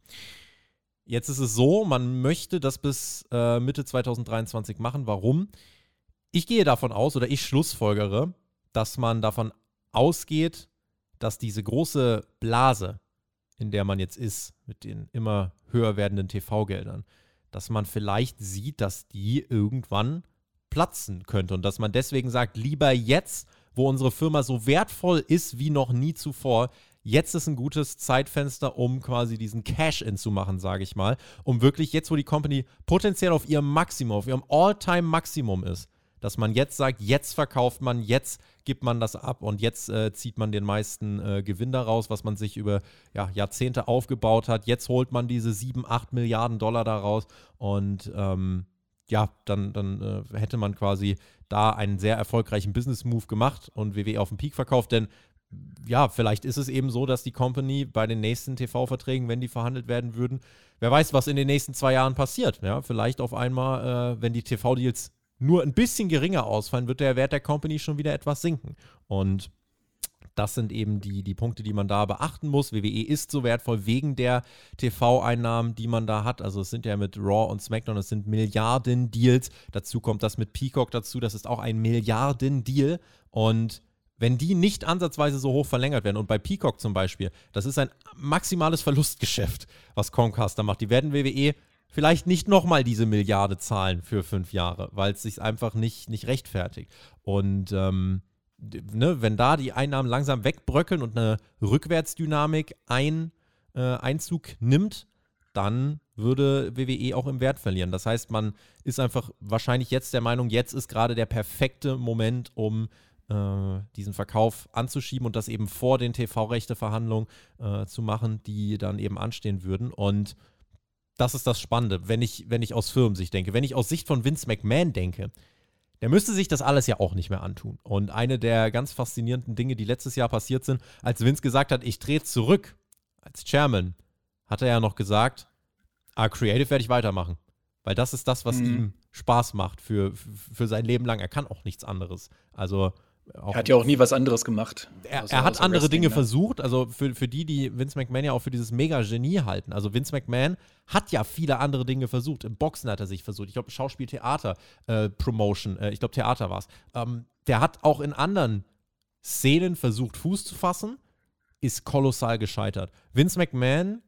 S1: Jetzt ist es so, man möchte das bis äh, Mitte 2023 machen. Warum? Ich gehe davon aus oder ich schlussfolgere, dass man davon ausgeht, dass diese große Blase, in der man jetzt ist, mit den immer höher werdenden TV-Geldern, dass man vielleicht sieht, dass die irgendwann platzen könnte und dass man deswegen sagt, lieber jetzt, wo unsere Firma so wertvoll ist wie noch nie zuvor, jetzt ist ein gutes Zeitfenster, um quasi diesen Cash-In zu machen, sage ich mal, um wirklich jetzt, wo die Company potenziell auf ihrem Maximum, auf ihrem All-Time-Maximum ist, dass man jetzt sagt, jetzt verkauft man, jetzt gibt man das ab und jetzt äh, zieht man den meisten äh, Gewinn daraus, was man sich über ja, Jahrzehnte aufgebaut hat. Jetzt holt man diese 7, 8 Milliarden Dollar daraus und ähm, ja, dann, dann äh, hätte man quasi da einen sehr erfolgreichen Business-Move gemacht und WWE auf den Peak verkauft, denn ja, vielleicht ist es eben so, dass die Company bei den nächsten TV-Verträgen, wenn die verhandelt werden würden, wer weiß, was in den nächsten zwei Jahren passiert. Ja, vielleicht auf einmal, äh, wenn die TV-Deals nur ein bisschen geringer ausfallen, wird der Wert der Company schon wieder etwas sinken. Und das sind eben die, die Punkte, die man da beachten muss. WWE ist so wertvoll wegen der TV-Einnahmen, die man da hat. Also es sind ja mit Raw und SmackDown, es sind Milliarden-Deals. Dazu kommt das mit Peacock dazu, das ist auch ein Milliarden-Deal. Und wenn die nicht ansatzweise so hoch verlängert werden, und bei Peacock zum Beispiel, das ist ein maximales Verlustgeschäft, was Comcast da macht. Die werden WWE vielleicht nicht nochmal diese Milliarde zahlen für fünf Jahre, weil es sich einfach nicht, nicht rechtfertigt. Und ähm, ne, wenn da die Einnahmen langsam wegbröckeln und eine Rückwärtsdynamik ein, äh, Einzug nimmt, dann würde WWE auch im Wert verlieren. Das heißt, man ist einfach wahrscheinlich jetzt der Meinung, jetzt ist gerade der perfekte Moment, um äh, diesen Verkauf anzuschieben und das eben vor den TV-Rechte-Verhandlungen äh, zu machen, die dann eben anstehen würden. Und das ist das Spannende, wenn ich, wenn ich aus Firmensicht denke. Wenn ich aus Sicht von Vince McMahon denke, der müsste sich das alles ja auch nicht mehr antun. Und eine der ganz faszinierenden Dinge, die letztes Jahr passiert sind, als Vince gesagt hat, ich drehe zurück als Chairman, hat er ja noch gesagt, ah, Creative werde ich weitermachen. Weil das ist das, was mhm. ihm Spaß macht für, für sein Leben lang. Er kann auch nichts anderes. Also
S2: er hat ja auch nie was anderes gemacht.
S1: Er, er hat andere Dinge ne? versucht. Also für, für die, die Vince McMahon ja auch für dieses Mega-Genie halten. Also Vince McMahon hat ja viele andere Dinge versucht. Im Boxen hat er sich versucht. Ich glaube, Schauspiel, Theater, äh, Promotion. Äh, ich glaube, Theater war es. Ähm, der hat auch in anderen Szenen versucht, Fuß zu fassen. Ist kolossal gescheitert. Vince McMahon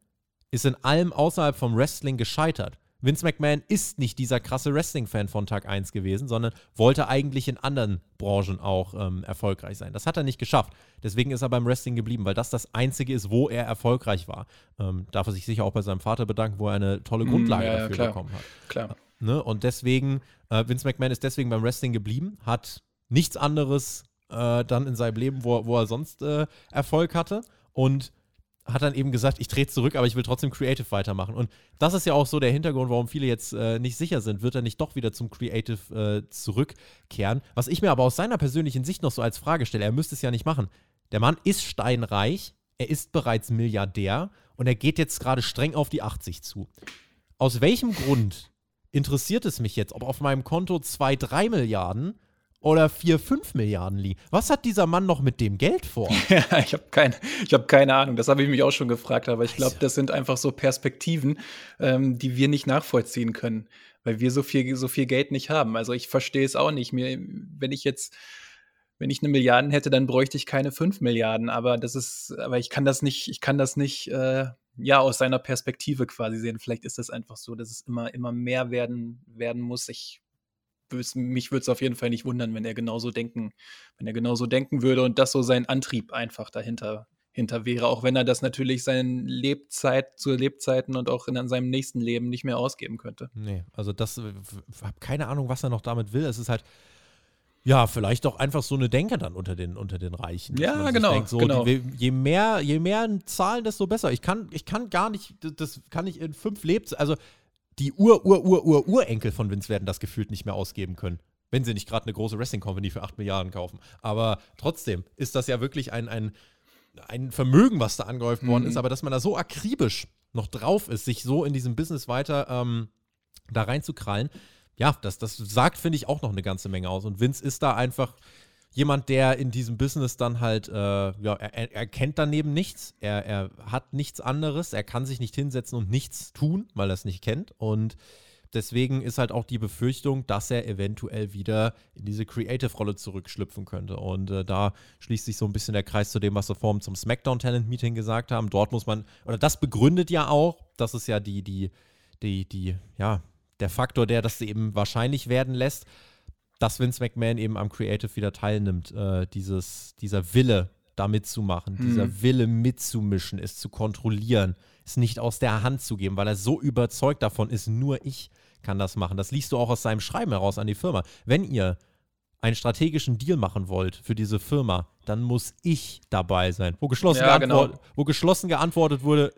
S1: ist in allem außerhalb vom Wrestling gescheitert. Vince McMahon ist nicht dieser krasse Wrestling-Fan von Tag 1 gewesen, sondern wollte eigentlich in anderen Branchen auch ähm, erfolgreich sein. Das hat er nicht geschafft. Deswegen ist er beim Wrestling geblieben, weil das das Einzige ist, wo er erfolgreich war. Ähm, darf er sich sicher auch bei seinem Vater bedanken, wo er eine tolle hm, Grundlage mm, ja, dafür klar, bekommen hat.
S2: Klar.
S1: Ne? Und deswegen, äh, Vince McMahon ist deswegen beim Wrestling geblieben, hat nichts anderes äh, dann in seinem Leben, wo, wo er sonst äh, Erfolg hatte. Und hat dann eben gesagt, ich drehe zurück, aber ich will trotzdem Creative weitermachen. Und das ist ja auch so der Hintergrund, warum viele jetzt äh, nicht sicher sind, wird er nicht doch wieder zum Creative äh, zurückkehren. Was ich mir aber aus seiner persönlichen Sicht noch so als Frage stelle, er müsste es ja nicht machen. Der Mann ist steinreich, er ist bereits Milliardär und er geht jetzt gerade streng auf die 80 zu. Aus welchem Grund interessiert es mich jetzt, ob auf meinem Konto 2, 3 Milliarden oder 4, 5 Milliarden liegen. Was hat dieser Mann noch mit dem Geld vor?
S2: ja, ich habe kein, hab keine Ahnung. Das habe ich mich auch schon gefragt. Aber ich glaube, das sind einfach so Perspektiven, ähm, die wir nicht nachvollziehen können, weil wir so viel, so viel Geld nicht haben. Also ich verstehe es auch nicht. Mir, wenn ich jetzt wenn ich eine Milliarde hätte, dann bräuchte ich keine 5 Milliarden. Aber das ist, aber ich kann das nicht, ich kann das nicht, äh, ja, aus seiner Perspektive quasi sehen. Vielleicht ist das einfach so, dass es immer, immer mehr werden, werden muss. Ich mich würde es auf jeden Fall nicht wundern, wenn er genauso denken, wenn er genauso denken würde und das so sein Antrieb einfach dahinter hinter wäre, auch wenn er das natürlich seinen Lebzeit zu Lebzeiten und auch in seinem nächsten Leben nicht mehr ausgeben könnte.
S1: Nee, also das habe keine Ahnung, was er noch damit will. Es ist halt ja, vielleicht doch einfach so eine Denke dann unter den, unter den Reichen.
S2: Ja, genau. Denkt,
S1: so,
S2: genau.
S1: Die, je mehr, je mehr Zahlen, desto besser. Ich kann, ich kann gar nicht, das kann ich in fünf Lebzeiten, also die Ur-Ur-Ur-Ur-Urenkel von Vince werden das gefühlt nicht mehr ausgeben können. Wenn sie nicht gerade eine große Wrestling-Company für 8 Milliarden kaufen. Aber trotzdem ist das ja wirklich ein, ein, ein Vermögen, was da angehäuft worden mhm. ist. Aber dass man da so akribisch noch drauf ist, sich so in diesem Business weiter ähm, da reinzukrallen, ja, das, das sagt, finde ich, auch noch eine ganze Menge aus. Und Vince ist da einfach jemand, der in diesem Business dann halt, äh, ja, er, er kennt daneben nichts, er, er hat nichts anderes, er kann sich nicht hinsetzen und nichts tun, weil er es nicht kennt. Und deswegen ist halt auch die Befürchtung, dass er eventuell wieder in diese Creative-Rolle zurückschlüpfen könnte. Und äh, da schließt sich so ein bisschen der Kreis zu dem, was wir vorhin zum SmackDown Talent Meeting gesagt haben. Dort muss man, oder das begründet ja auch, das ist ja die, die, die, die, ja, der Faktor, der das eben wahrscheinlich werden lässt, dass Vince McMahon eben am Creative wieder teilnimmt. Äh, dieses, dieser Wille, da mitzumachen, mhm. dieser Wille mitzumischen, es zu kontrollieren, es nicht aus der Hand zu geben, weil er so überzeugt davon ist, nur ich kann das machen. Das liest du auch aus seinem Schreiben heraus an die Firma. Wenn ihr einen strategischen Deal machen wollt für diese Firma, dann muss ich dabei sein. Wo geschlossen, ja, genau. wo geschlossen geantwortet wurde,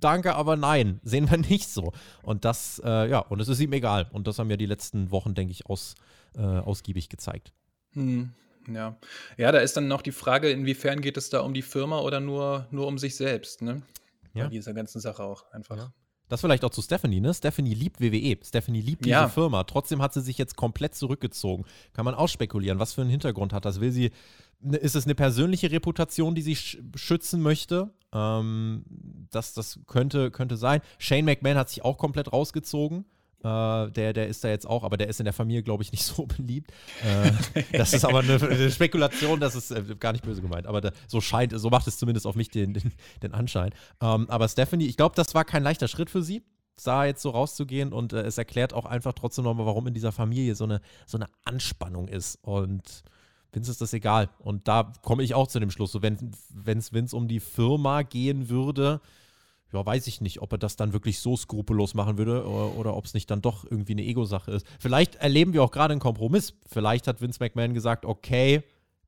S1: danke, aber nein, sehen wir nicht so. Und das, äh, ja, und es ist ihm egal. Und das haben ja die letzten Wochen, denke ich, aus, äh, ausgiebig gezeigt.
S2: Hm, ja. Ja, da ist dann noch die Frage, inwiefern geht es da um die Firma oder nur, nur um sich selbst, ne? Ja. Bei dieser ganzen Sache auch einfach. Ja.
S1: Das vielleicht auch zu Stephanie, ne? Stephanie liebt WWE. Stephanie liebt diese ja. Firma. Trotzdem hat sie sich jetzt komplett zurückgezogen. Kann man auch spekulieren. Was für einen Hintergrund hat das? Will sie, ne, ist es eine persönliche Reputation, die sie schützen möchte? Ähm, das das könnte, könnte sein. Shane McMahon hat sich auch komplett rausgezogen. Äh, der, der ist da jetzt auch, aber der ist in der Familie, glaube ich, nicht so beliebt. Äh, das ist aber eine, eine, Spekulation, das ist äh, gar nicht böse gemeint. Aber da, so scheint, so macht es zumindest auf mich den, den, den Anschein. Ähm, aber Stephanie, ich glaube, das war kein leichter Schritt für sie da jetzt so rauszugehen und äh, es erklärt auch einfach trotzdem nochmal, warum in dieser Familie so eine, so eine Anspannung ist. Und Vince ist das egal. Und da komme ich auch zu dem Schluss. So, wenn es Vince um die Firma gehen würde, ja, weiß ich nicht, ob er das dann wirklich so skrupellos machen würde oder, oder ob es nicht dann doch irgendwie eine Ego-Sache ist. Vielleicht erleben wir auch gerade einen Kompromiss. Vielleicht hat Vince McMahon gesagt, okay,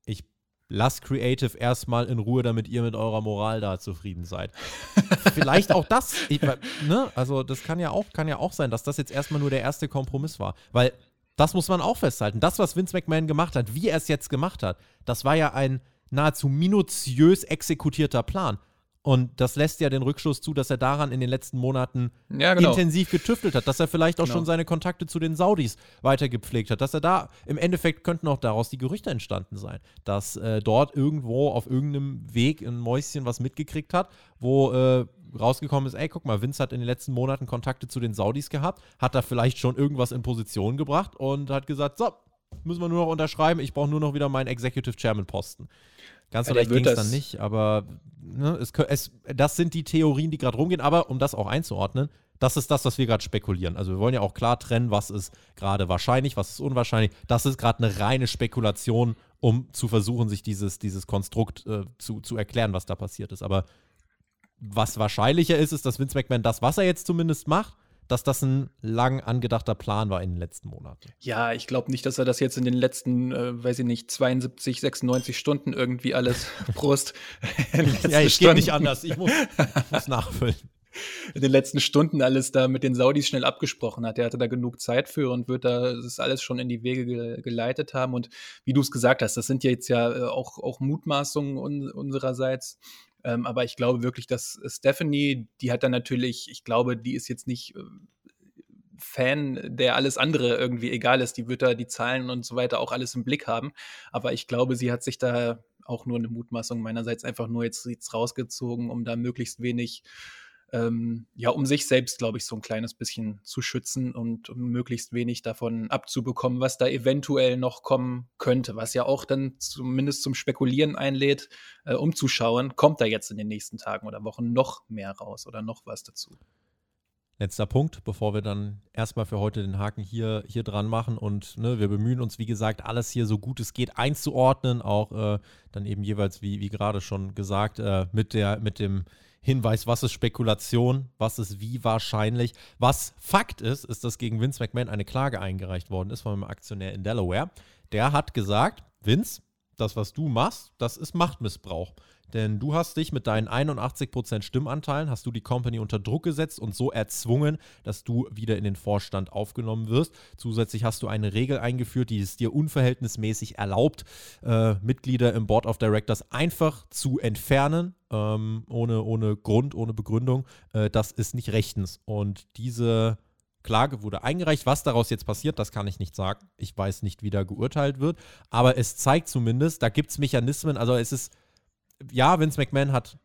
S1: ich lasse Creative erstmal in Ruhe, damit ihr mit eurer Moral da zufrieden seid. Vielleicht auch das, ich, ne? Also das kann ja auch, kann ja auch sein, dass das jetzt erstmal nur der erste Kompromiss war. Weil Das muss man auch festhalten. Das, was Vince McMahon gemacht hat, wie er es jetzt gemacht hat, das war ja ein nahezu minutiös exekutierter Plan. Und das lässt ja den Rückschluss zu, dass er daran in den letzten Monaten ja, genau. intensiv getüftelt hat, dass er vielleicht auch genau. schon seine Kontakte zu den Saudis weitergepflegt hat, dass er da im Endeffekt könnten auch daraus die Gerüchte entstanden sein, dass äh, dort irgendwo auf irgendeinem Weg ein Mäuschen was mitgekriegt hat, wo äh, rausgekommen ist, ey, guck mal, Vince hat in den letzten Monaten Kontakte zu den Saudis gehabt, hat da vielleicht schon irgendwas in Position gebracht und hat gesagt, so, müssen wir nur noch unterschreiben, ich brauche nur noch wieder meinen Executive Chairman Posten. Ganz so ja, leicht ging es dann nicht, aber ne, es, es, das sind die Theorien, die gerade rumgehen. Aber um das auch einzuordnen, das ist das, was wir gerade spekulieren. Also wir wollen ja auch klar trennen, was ist gerade wahrscheinlich, was ist unwahrscheinlich. Das ist gerade eine reine Spekulation, um zu versuchen, sich dieses, dieses Konstrukt äh, zu, zu erklären, was da passiert ist. Aber was wahrscheinlicher ist, ist, dass Vince McMahon das, was er jetzt zumindest macht, dass das ein lang angedachter Plan war in den letzten Monaten.
S2: Ja, ich glaube nicht, dass er das jetzt in den letzten, äh, weiß ich nicht, 72, 96 Stunden irgendwie alles Prost.
S1: ja, ich gehe nicht anders. Ich muss, ich muss nachfüllen.
S2: In den letzten Stunden alles da mit den Saudis schnell abgesprochen hat. Er hatte da genug Zeit für und wird da das alles schon in die Wege ge geleitet haben. Und wie du es gesagt hast, das sind ja jetzt ja äh, auch, auch Mutmaßungen un unsererseits. Ähm, aber ich glaube wirklich, dass Stephanie, die hat dann natürlich, ich glaube, die ist jetzt nicht äh, Fan, der alles andere irgendwie egal ist. Die wird da die Zahlen und so weiter auch alles im Blick haben. Aber ich glaube, sie hat sich da auch nur eine Mutmaßung meinerseits einfach nur jetzt, jetzt rausgezogen, um da möglichst wenig ähm, ja, um sich selbst, glaube ich, so ein kleines bisschen zu schützen und möglichst wenig davon abzubekommen, was da eventuell noch kommen könnte, was ja auch dann zumindest zum Spekulieren einlädt, äh, umzuschauen, kommt da jetzt in den nächsten Tagen oder Wochen noch mehr raus oder noch was dazu.
S1: Letzter Punkt, bevor wir dann erstmal für heute den Haken hier, hier dran machen. Und ne, wir bemühen uns, wie gesagt, alles hier so gut es geht einzuordnen. Auch äh, dann eben jeweils, wie, wie gerade schon gesagt, äh, mit, der, mit dem Hinweis, was ist Spekulation, was ist wie wahrscheinlich. Was Fakt ist, ist, dass gegen Vince McMahon eine Klage eingereicht worden ist von einem Aktionär in Delaware. Der hat gesagt, Vince, das, was du machst, das ist Machtmissbrauch. Denn du hast dich mit deinen 81% Stimmanteilen, hast du die Company unter Druck gesetzt und so erzwungen, dass du wieder in den Vorstand aufgenommen wirst. Zusätzlich hast du eine Regel eingeführt, die es dir unverhältnismäßig erlaubt, äh, Mitglieder im Board of Directors einfach zu entfernen, ähm, ohne, ohne Grund, ohne Begründung. Äh, das ist nicht rechtens. Und diese Klage wurde eingereicht. Was daraus jetzt passiert, das kann ich nicht sagen. Ich weiß nicht, wie da geurteilt wird. Aber es zeigt zumindest, da gibt es Mechanismen. Also es ist ja, Vince McMahon hat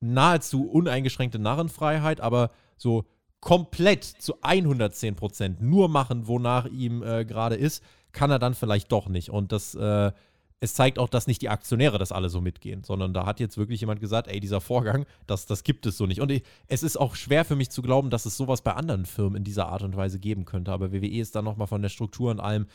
S1: nahezu uneingeschränkte Narrenfreiheit, aber so komplett zu 110 Prozent nur machen, wonach ihm äh, gerade ist, kann er dann vielleicht doch nicht. Und das, äh, es zeigt auch, dass nicht die Aktionäre das alle so mitgehen, sondern da hat jetzt wirklich jemand gesagt, ey, dieser Vorgang, das, das gibt es so nicht. Und ich, es ist auch schwer für mich zu glauben, dass es sowas bei anderen Firmen in dieser Art und Weise geben könnte. Aber WWE ist dann nochmal von der Struktur und allem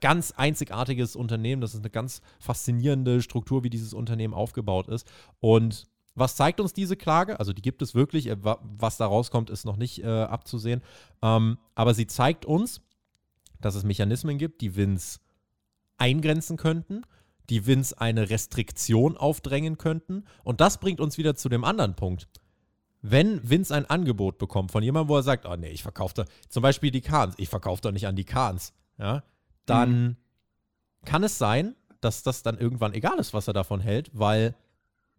S1: ganz einzigartiges Unternehmen. Das ist eine ganz faszinierende Struktur, wie dieses Unternehmen aufgebaut ist. Und was zeigt uns diese Klage? Also die gibt es wirklich. Äh, was da rauskommt, ist noch nicht äh, abzusehen. Ähm, aber sie zeigt uns, dass es Mechanismen gibt, die Vince eingrenzen könnten, die Vince eine Restriktion aufdrängen könnten. Und das bringt uns wieder zu dem anderen Punkt. Wenn Vince ein Angebot bekommt von jemandem, wo er sagt, oh nee, ich verkaufe da, zum Beispiel die Kahns, ich verkaufe doch nicht an die Kahns, ja, dann mhm. kann es sein, dass das dann irgendwann egal ist, was er davon hält, weil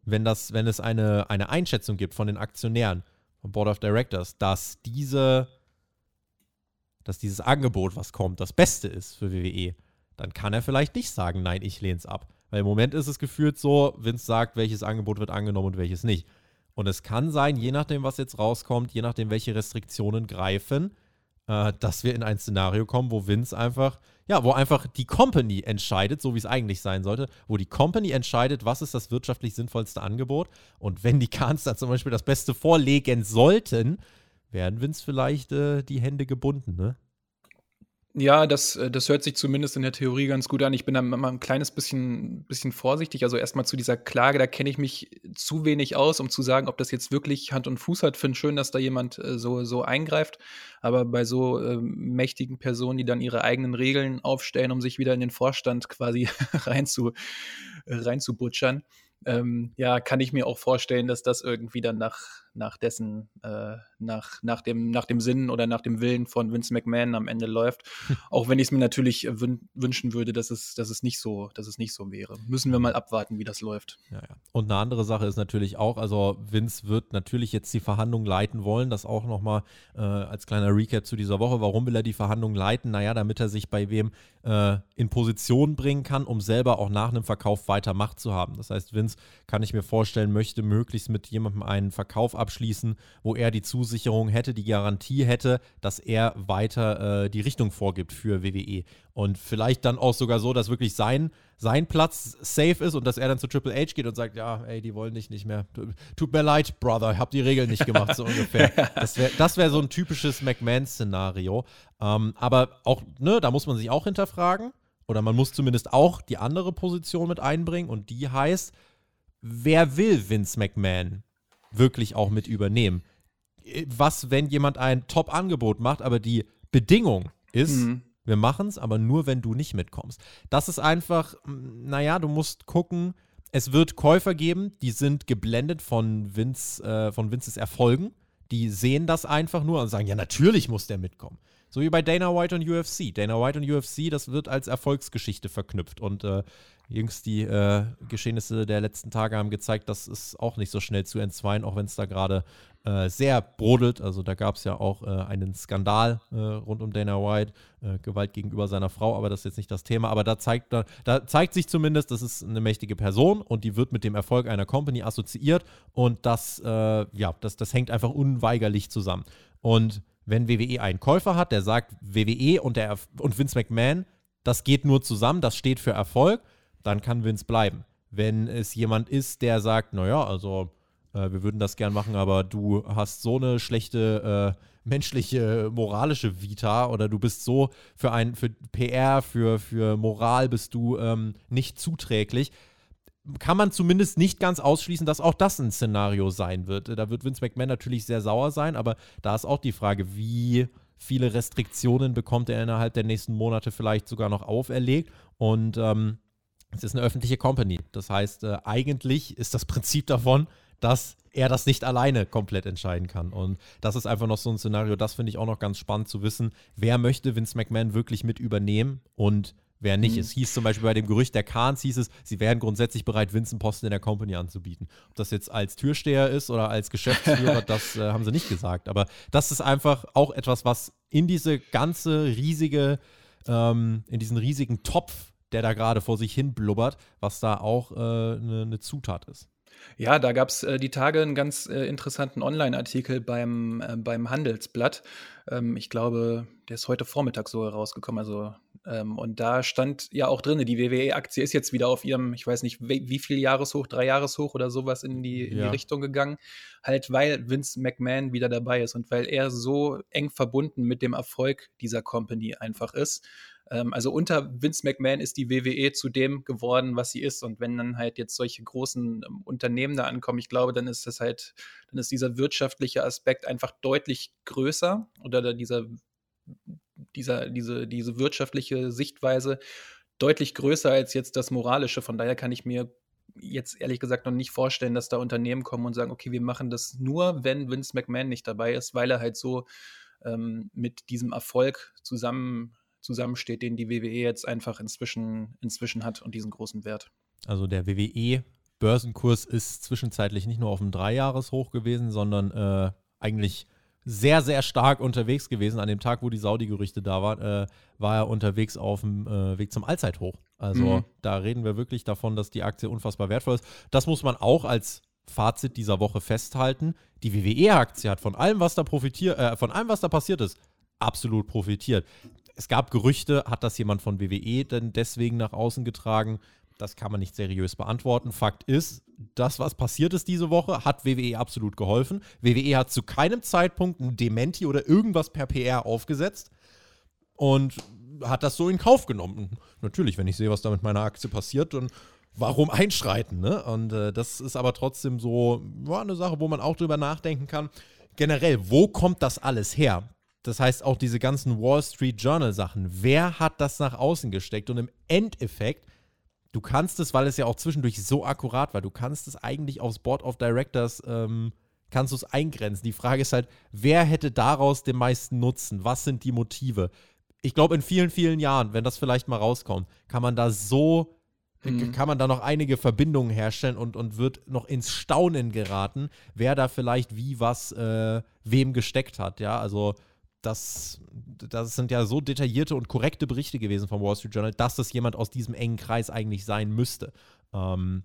S1: wenn das, wenn es eine, eine Einschätzung gibt von den Aktionären, vom Board of Directors, dass diese, dass dieses Angebot, was kommt, das Beste ist für WWE, dann kann er vielleicht nicht sagen, nein, ich lehne es ab. Weil im Moment ist es gefühlt so, Vince sagt, welches Angebot wird angenommen und welches nicht. Und es kann sein, je nachdem, was jetzt rauskommt, je nachdem, welche Restriktionen greifen, äh, dass wir in ein Szenario kommen, wo Vince einfach, ja, wo einfach die Company entscheidet, so wie es eigentlich sein sollte, wo die Company entscheidet, was ist das wirtschaftlich sinnvollste Angebot. Und wenn die Kahns da zum Beispiel das Beste vorlegen sollten, werden Vince vielleicht äh, die Hände gebunden, ne?
S2: Ja, das, äh, das hört sich zumindest in der Theorie ganz gut an. Ich bin da immer ein kleines bisschen, bisschen vorsichtig. Also erstmal zu dieser Klage, da kenne ich mich zu wenig aus, um zu sagen, ob das jetzt wirklich Hand und Fuß hat. Finde schön, dass da jemand äh, so, so eingreift. Aber bei so äh, mächtigen Personen, die dann ihre eigenen Regeln aufstellen, um sich wieder in den Vorstand quasi rein zu, äh, rein zu ähm, ja, kann ich mir auch vorstellen, dass das irgendwie dann nach, nach dessen, äh, nach, nach, dem, nach dem Sinn oder nach dem Willen von Vince McMahon am Ende läuft. Auch wenn ich es mir natürlich wün wünschen würde, dass es, dass, es nicht so, dass es nicht so wäre. Müssen wir mal abwarten, wie das läuft.
S1: Ja, ja. Und eine andere Sache ist natürlich auch, also Vince wird natürlich jetzt die Verhandlungen leiten wollen. Das auch nochmal äh, als kleiner Recap zu dieser Woche. Warum will er die Verhandlungen leiten? Naja, damit er sich bei wem äh, in Position bringen kann, um selber auch nach einem Verkauf weiter Macht zu haben. Das heißt, Vince, kann ich mir vorstellen, möchte möglichst mit jemandem einen Verkauf abschließen, wo er die Zusicherung hätte, die Garantie hätte, dass er weiter äh, die Richtung vorgibt für WWE. Und vielleicht dann auch sogar so, dass wirklich sein, sein Platz safe ist und dass er dann zu Triple H geht und sagt, ja, ey, die wollen dich nicht mehr. Tut mir leid, Brother, ich hab die Regeln nicht gemacht, so ungefähr. Das wäre das wär so ein typisches McMahon-Szenario. Ähm, aber auch, ne, da muss man sich auch hinterfragen. Oder man muss zumindest auch die andere Position mit einbringen. Und die heißt, wer will Vince McMahon wirklich auch mit übernehmen? Was, wenn jemand ein Top-Angebot macht, aber die Bedingung ist, mhm. wir machen es, aber nur, wenn du nicht mitkommst. Das ist einfach, naja, du musst gucken, es wird Käufer geben, die sind geblendet von, Vince, äh, von Vinces Erfolgen. Die sehen das einfach nur und sagen, ja, natürlich muss der mitkommen. So wie bei Dana White und UFC. Dana White und UFC, das wird als Erfolgsgeschichte verknüpft. Und äh, jüngst die äh, Geschehnisse der letzten Tage haben gezeigt, das ist auch nicht so schnell zu entzweien, auch wenn es da gerade äh, sehr brodelt. Also da gab es ja auch äh, einen Skandal äh, rund um Dana White, äh, Gewalt gegenüber seiner Frau, aber das ist jetzt nicht das Thema. Aber da zeigt, da, da zeigt sich zumindest, das ist eine mächtige Person und die wird mit dem Erfolg einer Company assoziiert und das, ja, das, das hängt einfach unweigerlich zusammen. Und wenn WWE einen Käufer hat, der sagt, WWE und, der, und Vince McMahon, das geht nur zusammen, das steht für Erfolg, dann kann Vince bleiben. Wenn es jemand ist, der sagt, naja, also äh, wir würden das gern machen, aber du hast so eine schlechte äh, menschliche, moralische Vita oder du bist so für ein, für PR, für, für Moral bist du ähm, nicht zuträglich, kann man zumindest nicht ganz ausschließen, dass auch das ein Szenario sein wird. Da wird Vince McMahon natürlich sehr sauer sein, aber da ist auch die Frage, wie viele Restriktionen bekommt er innerhalb der nächsten Monate vielleicht sogar noch auferlegt. Und ähm, es ist eine öffentliche Company. Das heißt, äh, eigentlich ist das Prinzip davon, dass er das nicht alleine komplett entscheiden kann. Und das ist einfach noch so ein Szenario, das finde ich auch noch ganz spannend zu wissen. Wer möchte Vince McMahon wirklich mit übernehmen und wer nicht. Mhm. Es hieß zum Beispiel bei dem Gerücht der Kahns, hieß es, sie wären grundsätzlich bereit, Vincent Posten in der Company anzubieten. Ob das jetzt als Türsteher ist oder als Geschäftsführer, das äh, haben sie nicht gesagt. Aber das ist einfach auch etwas, was in diese ganze riesige, ähm, in diesen riesigen Topf, der da gerade vor sich hin blubbert, was da auch eine äh, ne, ne Zutat ist.
S2: Ja, da gab es äh, die Tage einen ganz äh, interessanten Online-Artikel beim, äh, beim Handelsblatt. Ähm, ich glaube, der ist heute Vormittag so rausgekommen. Also, ähm, und da stand ja auch drin, die WWE-Aktie ist jetzt wieder auf ihrem, ich weiß nicht, wie, wie viel Jahreshoch, drei Jahreshoch oder sowas in die, in ja. die Richtung gegangen. Halt, weil Vince McMahon wieder dabei ist und weil er so eng verbunden mit dem Erfolg dieser Company einfach ist. Ähm, also unter Vince McMahon ist die WWE zu dem geworden, was sie ist. Und wenn dann halt jetzt solche großen ähm, Unternehmen da ankommen, ich glaube, dann ist das halt, dann ist dieser wirtschaftliche Aspekt einfach deutlich größer oder dieser, dieser, diese, diese wirtschaftliche Sichtweise deutlich größer als jetzt das Moralische. Von daher kann ich mir jetzt ehrlich gesagt noch nicht vorstellen, dass da Unternehmen kommen und sagen, okay, wir machen das nur, wenn Vince McMahon nicht dabei ist, weil er halt so ähm, mit diesem Erfolg zusammen zusammensteht, den die WWE jetzt einfach inzwischen, inzwischen hat und diesen großen Wert.
S1: Also der WWE Börsenkurs ist zwischenzeitlich nicht nur auf dem Dreijahreshoch gewesen, sondern äh, eigentlich sehr, sehr stark unterwegs gewesen. An dem Tag, wo die Saudi-Gerüchte da waren, äh, war er unterwegs auf dem äh, Weg zum Allzeithoch. Also mhm. da reden wir wirklich davon, dass die Aktie unfassbar wertvoll ist. Das muss man auch als Fazit dieser Woche festhalten. Die WWE-Aktie hat von allem, was da profitiert, äh, von allem, was da passiert ist, absolut profitiert es gab Gerüchte, hat das jemand von WWE denn deswegen nach außen getragen? Das kann man nicht seriös beantworten. Fakt ist, das, was passiert ist diese Woche, hat WWE absolut geholfen. WWE hat zu keinem Zeitpunkt ein Dementi oder irgendwas per PR aufgesetzt und hat das so in Kauf genommen. Natürlich, wenn ich sehe, was da mit meiner Aktie passiert, dann warum einschreiten? Ne? Und äh, das ist aber trotzdem so ja, eine Sache, wo man auch drüber nachdenken kann. Generell, wo kommt das alles her? Das heißt, auch diese ganzen Wall Street Journal Sachen, wer hat das nach außen gesteckt? Und im Endeffekt, du kannst es, weil es ja auch zwischendurch so akkurat war, du kannst es eigentlich aufs Board of Directors ähm, kannst du es eingrenzen. Die Frage ist halt, wer hätte daraus den meisten Nutzen? Was sind die Motive? Ich glaube, in vielen, vielen Jahren, wenn das vielleicht mal rauskommt, kann man da so, mhm. kann man da noch einige Verbindungen herstellen und, und wird noch ins Staunen geraten, wer da vielleicht wie was äh, wem gesteckt hat. Ja, also das, das sind ja so detaillierte und korrekte Berichte gewesen vom Wall Street Journal, dass das jemand aus diesem engen Kreis eigentlich sein müsste. Ähm,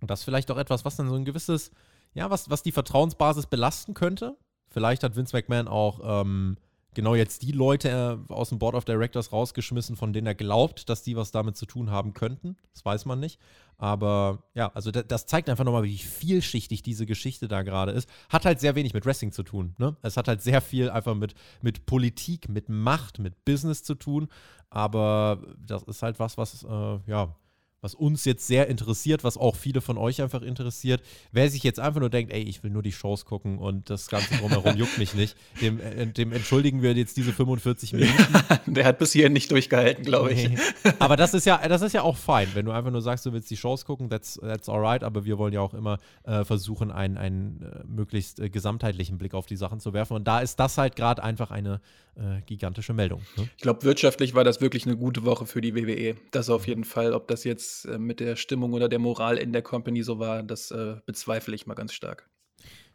S1: und das ist vielleicht auch etwas, was dann so ein gewisses, ja, was, was die Vertrauensbasis belasten könnte. Vielleicht hat Vince McMahon auch ähm, genau jetzt die Leute äh, aus dem Board of Directors rausgeschmissen, von denen er glaubt, dass die was damit zu tun haben könnten. Das weiß man nicht. Aber ja, also das zeigt einfach nochmal, wie vielschichtig diese Geschichte da gerade ist. Hat halt sehr wenig mit Wrestling zu tun. Ne? Es hat halt sehr viel einfach mit, mit Politik, mit Macht, mit Business zu tun. Aber das ist halt was, was, äh, ja, was uns jetzt sehr interessiert, was auch viele von euch einfach interessiert. Wer sich jetzt einfach nur denkt, ey, ich will nur die Shows gucken und das Ganze drumherum juckt mich nicht, dem, äh, dem, entschuldigen wir jetzt diese 45 Minuten.
S2: Der hat bis hierhin nicht durchgehalten, glaube ich. Nee.
S1: Aber das ist ja, das ist ja auch fein, wenn du einfach nur sagst, du willst die Shows gucken, that's, that's alright, aber wir wollen ja auch immer äh, versuchen, einen, einen äh, möglichst äh, gesamtheitlichen Blick auf die Sachen zu werfen. Und da ist das halt gerade einfach eine äh, gigantische Meldung. Ne?
S2: Ich glaube, wirtschaftlich war das wirklich eine gute Woche für die WWE. Das auf jeden Fall. Ob das jetzt äh, mit der Stimmung oder der Moral in der Company so war, das äh, bezweifle ich mal ganz stark.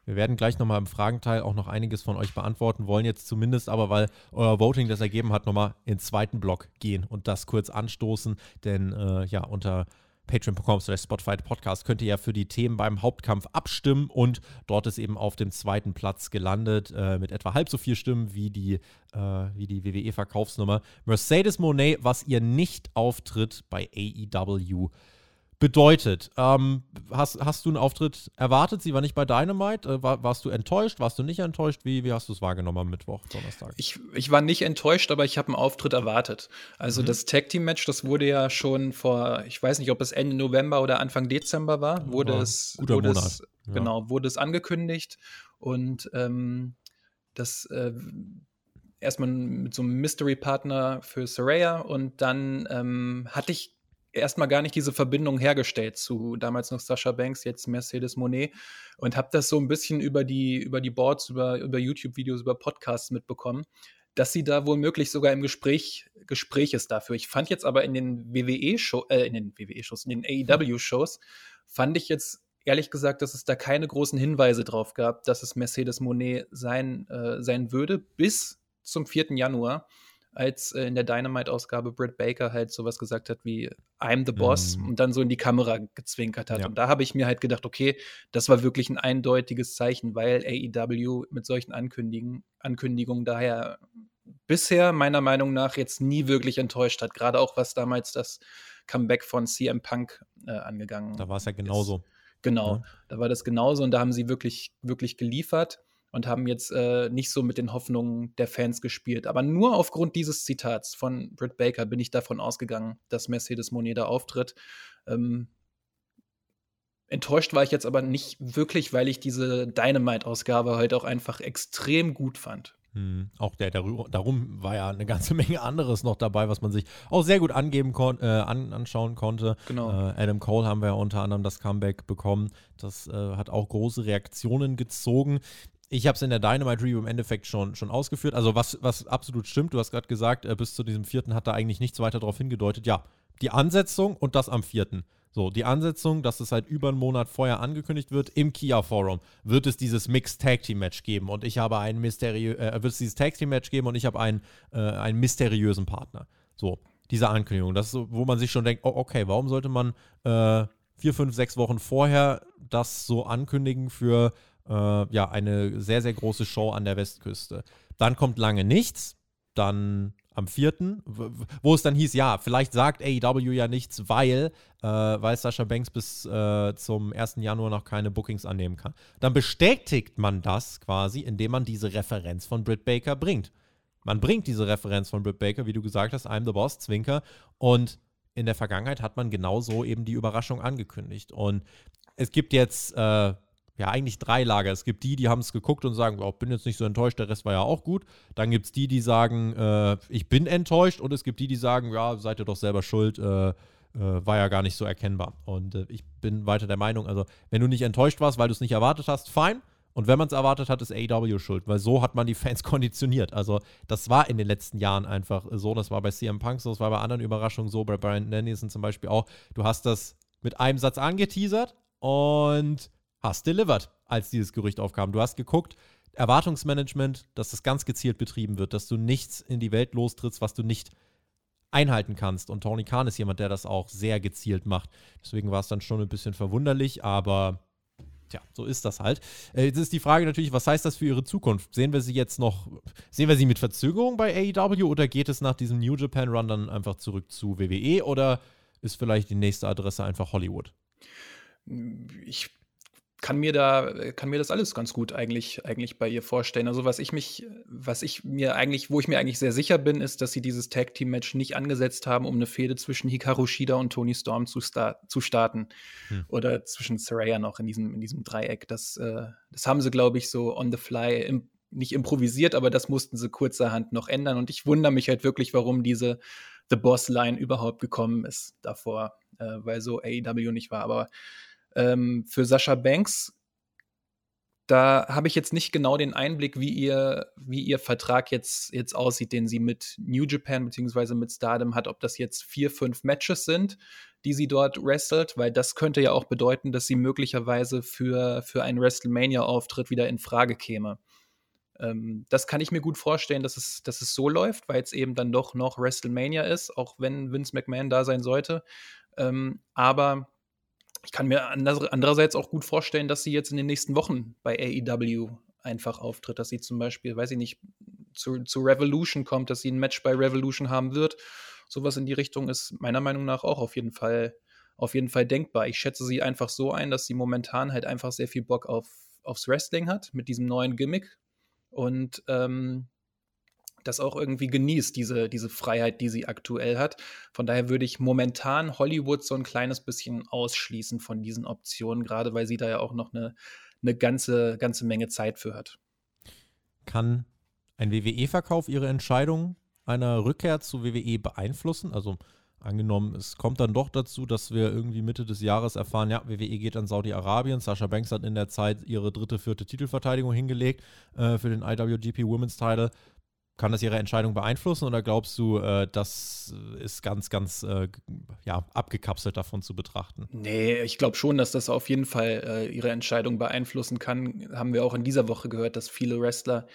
S1: Wir werden gleich nochmal im Fragenteil auch noch einiges von euch beantworten, wollen jetzt zumindest aber, weil euer Voting das ergeben hat, nochmal in den zweiten Block gehen und das kurz anstoßen, denn äh, ja, unter patreon.com slash Spotify Podcast könnt ihr ja für die Themen beim Hauptkampf abstimmen und dort ist eben auf dem zweiten Platz gelandet äh, mit etwa halb so vier Stimmen wie die, äh, wie die WWE-Verkaufsnummer Mercedes Monet, was ihr nicht auftritt bei AEW bedeutet. Ähm, hast, hast du einen Auftritt erwartet? Sie war nicht bei Dynamite. Äh, war, warst du enttäuscht? Warst du nicht enttäuscht? Wie, wie hast du es wahrgenommen am Mittwoch, Donnerstag?
S2: Ich, ich war nicht enttäuscht, aber ich habe einen Auftritt erwartet. Also mhm. das Tag Team Match, das wurde ja schon vor, ich weiß nicht, ob es Ende November oder Anfang Dezember war, wurde ja, es, wurde es ja. genau, wurde es angekündigt und ähm, das äh, erstmal mit so einem Mystery Partner für Saraya und dann ähm, hatte ich erstmal gar nicht diese Verbindung hergestellt zu damals noch Sascha Banks, jetzt Mercedes Monet und habe das so ein bisschen über die, über die Boards, über, über YouTube-Videos, über Podcasts mitbekommen, dass sie da womöglich sogar im Gespräch, Gespräch ist dafür. Ich fand jetzt aber in den WWE-Shows, äh, in den WWE-Shows, in den AEW-Shows, fand ich jetzt ehrlich gesagt, dass es da keine großen Hinweise drauf gab, dass es Mercedes Monet sein, äh, sein würde, bis zum 4. Januar als äh, in der Dynamite-Ausgabe Britt Baker halt sowas gesagt hat wie I'm the Boss mm. und dann so in die Kamera gezwinkert hat. Ja. Und da habe ich mir halt gedacht, okay, das war wirklich ein eindeutiges Zeichen, weil AEW mit solchen Ankündigungen, Ankündigungen daher bisher meiner Meinung nach jetzt nie wirklich enttäuscht hat. Gerade auch was damals das Comeback von CM Punk äh, angegangen
S1: Da war es ja genauso. Ist.
S2: Genau, ja. da war das genauso und da haben sie wirklich, wirklich geliefert und haben jetzt äh, nicht so mit den Hoffnungen der Fans gespielt. Aber nur aufgrund dieses Zitats von Britt Baker bin ich davon ausgegangen, dass Mercedes Monet da auftritt. Ähm, enttäuscht war ich jetzt aber nicht wirklich, weil ich diese Dynamite-Ausgabe halt auch einfach extrem gut fand.
S1: Hm, auch der, darüber, darum war ja eine ganze Menge anderes noch dabei, was man sich auch sehr gut angeben kon äh, an, anschauen konnte.
S2: Genau.
S1: Äh, Adam Cole haben wir ja unter anderem das Comeback bekommen. Das äh, hat auch große Reaktionen gezogen. Ich habe es in der Dynamite Review im Endeffekt schon, schon ausgeführt. Also was, was absolut stimmt, du hast gerade gesagt, äh, bis zu diesem vierten hat da eigentlich nichts weiter darauf hingedeutet. Ja, die Ansetzung und das am vierten. So, die Ansetzung, dass es halt über einen Monat vorher angekündigt wird, im Kia Forum wird es dieses Mixed Tag Team Match geben und ich habe ein mysteriö äh, wird es dieses Tag Team Match geben und ich habe einen, äh, einen mysteriösen Partner. So, diese Ankündigung. Das ist so, wo man sich schon denkt, oh, okay, warum sollte man äh, vier, fünf, sechs Wochen vorher das so ankündigen für äh, ja, eine sehr, sehr große Show an der Westküste. Dann kommt lange nichts, dann am 4., wo es dann hieß, ja, vielleicht sagt AEW ja nichts, weil, äh, weil Sascha Banks bis äh, zum 1. Januar noch keine Bookings annehmen kann. Dann bestätigt man das quasi, indem man diese Referenz von Britt Baker bringt. Man bringt diese Referenz von Britt Baker, wie du gesagt hast, I'm the Boss, Zwinker. Und in der Vergangenheit hat man genauso eben die Überraschung angekündigt. Und es gibt jetzt äh, ja eigentlich drei Lager. Es gibt die, die haben es geguckt und sagen, oh, bin jetzt nicht so enttäuscht, der Rest war ja auch gut. Dann gibt es die, die sagen, äh, ich bin enttäuscht. Und es gibt die, die sagen, ja, seid ihr doch selber schuld, äh, äh, war ja gar nicht so erkennbar. Und äh, ich bin weiter der Meinung, also wenn du nicht enttäuscht warst, weil du es nicht erwartet hast, fein. Und wenn man es erwartet hat, ist AEW schuld, weil so hat man die Fans konditioniert. Also das war in den letzten Jahren einfach so. Das war bei CM Punk so, das war bei anderen Überraschungen so, bei Brian Danielson zum Beispiel auch. Du hast das mit einem Satz angeteasert und hast delivered, als dieses Gerücht aufkam. Du hast geguckt, Erwartungsmanagement, dass das ganz gezielt betrieben wird, dass du nichts in die Welt lostrittst, was du nicht einhalten kannst. Und Tony Khan ist jemand, der das auch sehr gezielt macht. Deswegen war es dann schon ein bisschen verwunderlich, aber Tja, so ist das halt. Äh, jetzt ist die Frage natürlich, was heißt das für ihre Zukunft? Sehen wir sie jetzt noch, sehen wir sie mit Verzögerung bei AEW oder geht es nach diesem New Japan Run dann einfach zurück zu WWE oder ist vielleicht die nächste Adresse einfach Hollywood?
S2: Ich kann mir da, kann mir das alles ganz gut eigentlich, eigentlich bei ihr vorstellen. Also was ich mich, was ich mir eigentlich, wo ich mir eigentlich sehr sicher bin, ist, dass sie dieses Tag Team Match nicht angesetzt haben, um eine Fehde zwischen Hikaru Shida und Tony Storm zu, star zu starten. Hm. Oder zwischen Saraya noch in diesem, in diesem Dreieck. Das, äh, das haben sie, glaube ich, so on the fly im, nicht improvisiert, aber das mussten sie kurzerhand noch ändern. Und ich wundere mich halt wirklich, warum diese The Boss Line überhaupt gekommen ist davor, äh, weil so AEW nicht war. Aber ähm, für Sascha Banks, da habe ich jetzt nicht genau den Einblick, wie ihr, wie ihr Vertrag jetzt, jetzt aussieht, den sie mit New Japan bzw. mit Stardom hat, ob das jetzt vier, fünf Matches sind, die sie dort wrestelt, weil das könnte ja auch bedeuten, dass sie möglicherweise für, für einen WrestleMania-Auftritt wieder in Frage käme. Ähm, das kann ich mir gut vorstellen, dass es, dass es so läuft, weil es eben dann doch noch WrestleMania ist, auch wenn Vince McMahon da sein sollte. Ähm, aber ich kann mir andererseits auch gut vorstellen, dass sie jetzt in den nächsten Wochen bei AEW einfach auftritt, dass sie zum Beispiel, weiß ich nicht, zu, zu Revolution kommt, dass sie ein Match bei Revolution haben wird. Sowas in die Richtung ist meiner Meinung nach auch auf jeden Fall, auf jeden Fall denkbar. Ich schätze sie einfach so ein, dass sie momentan halt einfach sehr viel Bock auf, aufs Wrestling hat mit diesem neuen Gimmick und ähm, das auch irgendwie genießt, diese, diese Freiheit, die sie aktuell hat. Von daher würde ich momentan Hollywood so ein kleines bisschen ausschließen von diesen Optionen, gerade weil sie da ja auch noch eine, eine ganze, ganze Menge Zeit für hat.
S1: Kann ein WWE-Verkauf ihre Entscheidung einer Rückkehr zu WWE beeinflussen? Also angenommen, es kommt dann doch dazu, dass wir irgendwie Mitte des Jahres erfahren, ja, WWE geht an Saudi-Arabien. Sascha Banks hat in der Zeit ihre dritte, vierte Titelverteidigung hingelegt äh, für den IWGP Women's Title. Kann das Ihre Entscheidung beeinflussen oder glaubst du, äh, das ist ganz, ganz äh, ja, abgekapselt davon zu betrachten?
S2: Nee, ich glaube schon, dass das auf jeden Fall äh, Ihre Entscheidung beeinflussen kann. Haben wir auch in dieser Woche gehört, dass viele Wrestler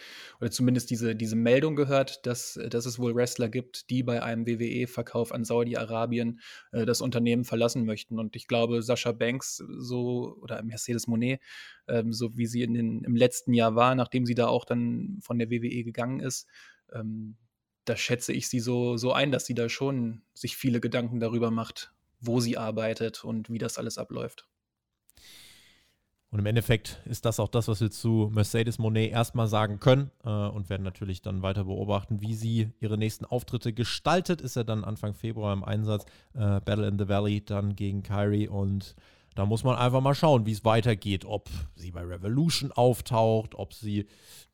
S2: oder zumindest diese, diese Meldung gehört, dass, dass es wohl Wrestler gibt, die bei einem WWE-Verkauf an Saudi-Arabien äh, das Unternehmen verlassen möchten. Und ich glaube, Sascha Banks so oder Mercedes Monet, ähm, so wie sie in den, im letzten Jahr war, nachdem sie da auch dann von der WWE gegangen ist, ähm, da schätze ich sie so, so ein, dass sie da schon sich viele Gedanken darüber macht, wo sie arbeitet und wie das alles abläuft.
S1: Und im Endeffekt ist das auch das, was wir zu Mercedes Monet erstmal sagen können äh, und werden natürlich dann weiter beobachten, wie sie ihre nächsten Auftritte gestaltet. Ist ja dann Anfang Februar im Einsatz. Äh, Battle in the Valley dann gegen Kyrie und da muss man einfach mal schauen, wie es weitergeht. Ob sie bei Revolution auftaucht, ob sie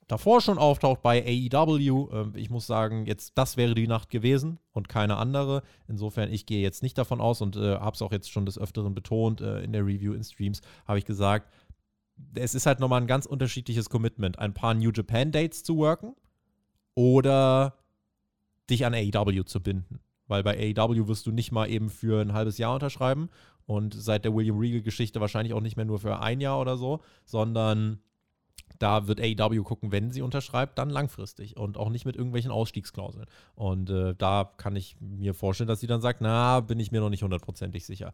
S1: davor schon auftaucht bei AEW. Ähm, ich muss sagen, jetzt das wäre die Nacht gewesen und keine andere. Insofern, ich gehe jetzt nicht davon aus und äh, habe es auch jetzt schon des Öfteren betont äh, in der Review in Streams, habe ich gesagt, es ist halt nochmal ein ganz unterschiedliches Commitment, ein paar New Japan Dates zu worken oder dich an AEW zu binden. Weil bei AEW wirst du nicht mal eben für ein halbes Jahr unterschreiben und seit der William Regal-Geschichte wahrscheinlich auch nicht mehr nur für ein Jahr oder so, sondern da wird AEW gucken, wenn sie unterschreibt, dann langfristig und auch nicht mit irgendwelchen Ausstiegsklauseln. Und äh, da kann ich mir vorstellen, dass sie dann sagt, na, bin ich mir noch nicht hundertprozentig sicher.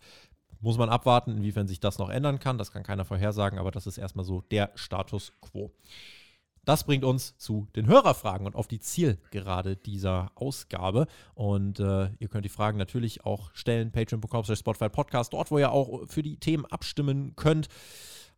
S1: Muss man abwarten, inwiefern sich das noch ändern kann. Das kann keiner vorhersagen, aber das ist erstmal so der Status quo. Das bringt uns zu den Hörerfragen und auf die Zielgerade dieser Ausgabe. Und äh, ihr könnt die Fragen natürlich auch stellen, patreon.com, Spotify Podcast, dort, wo ihr auch für die Themen abstimmen könnt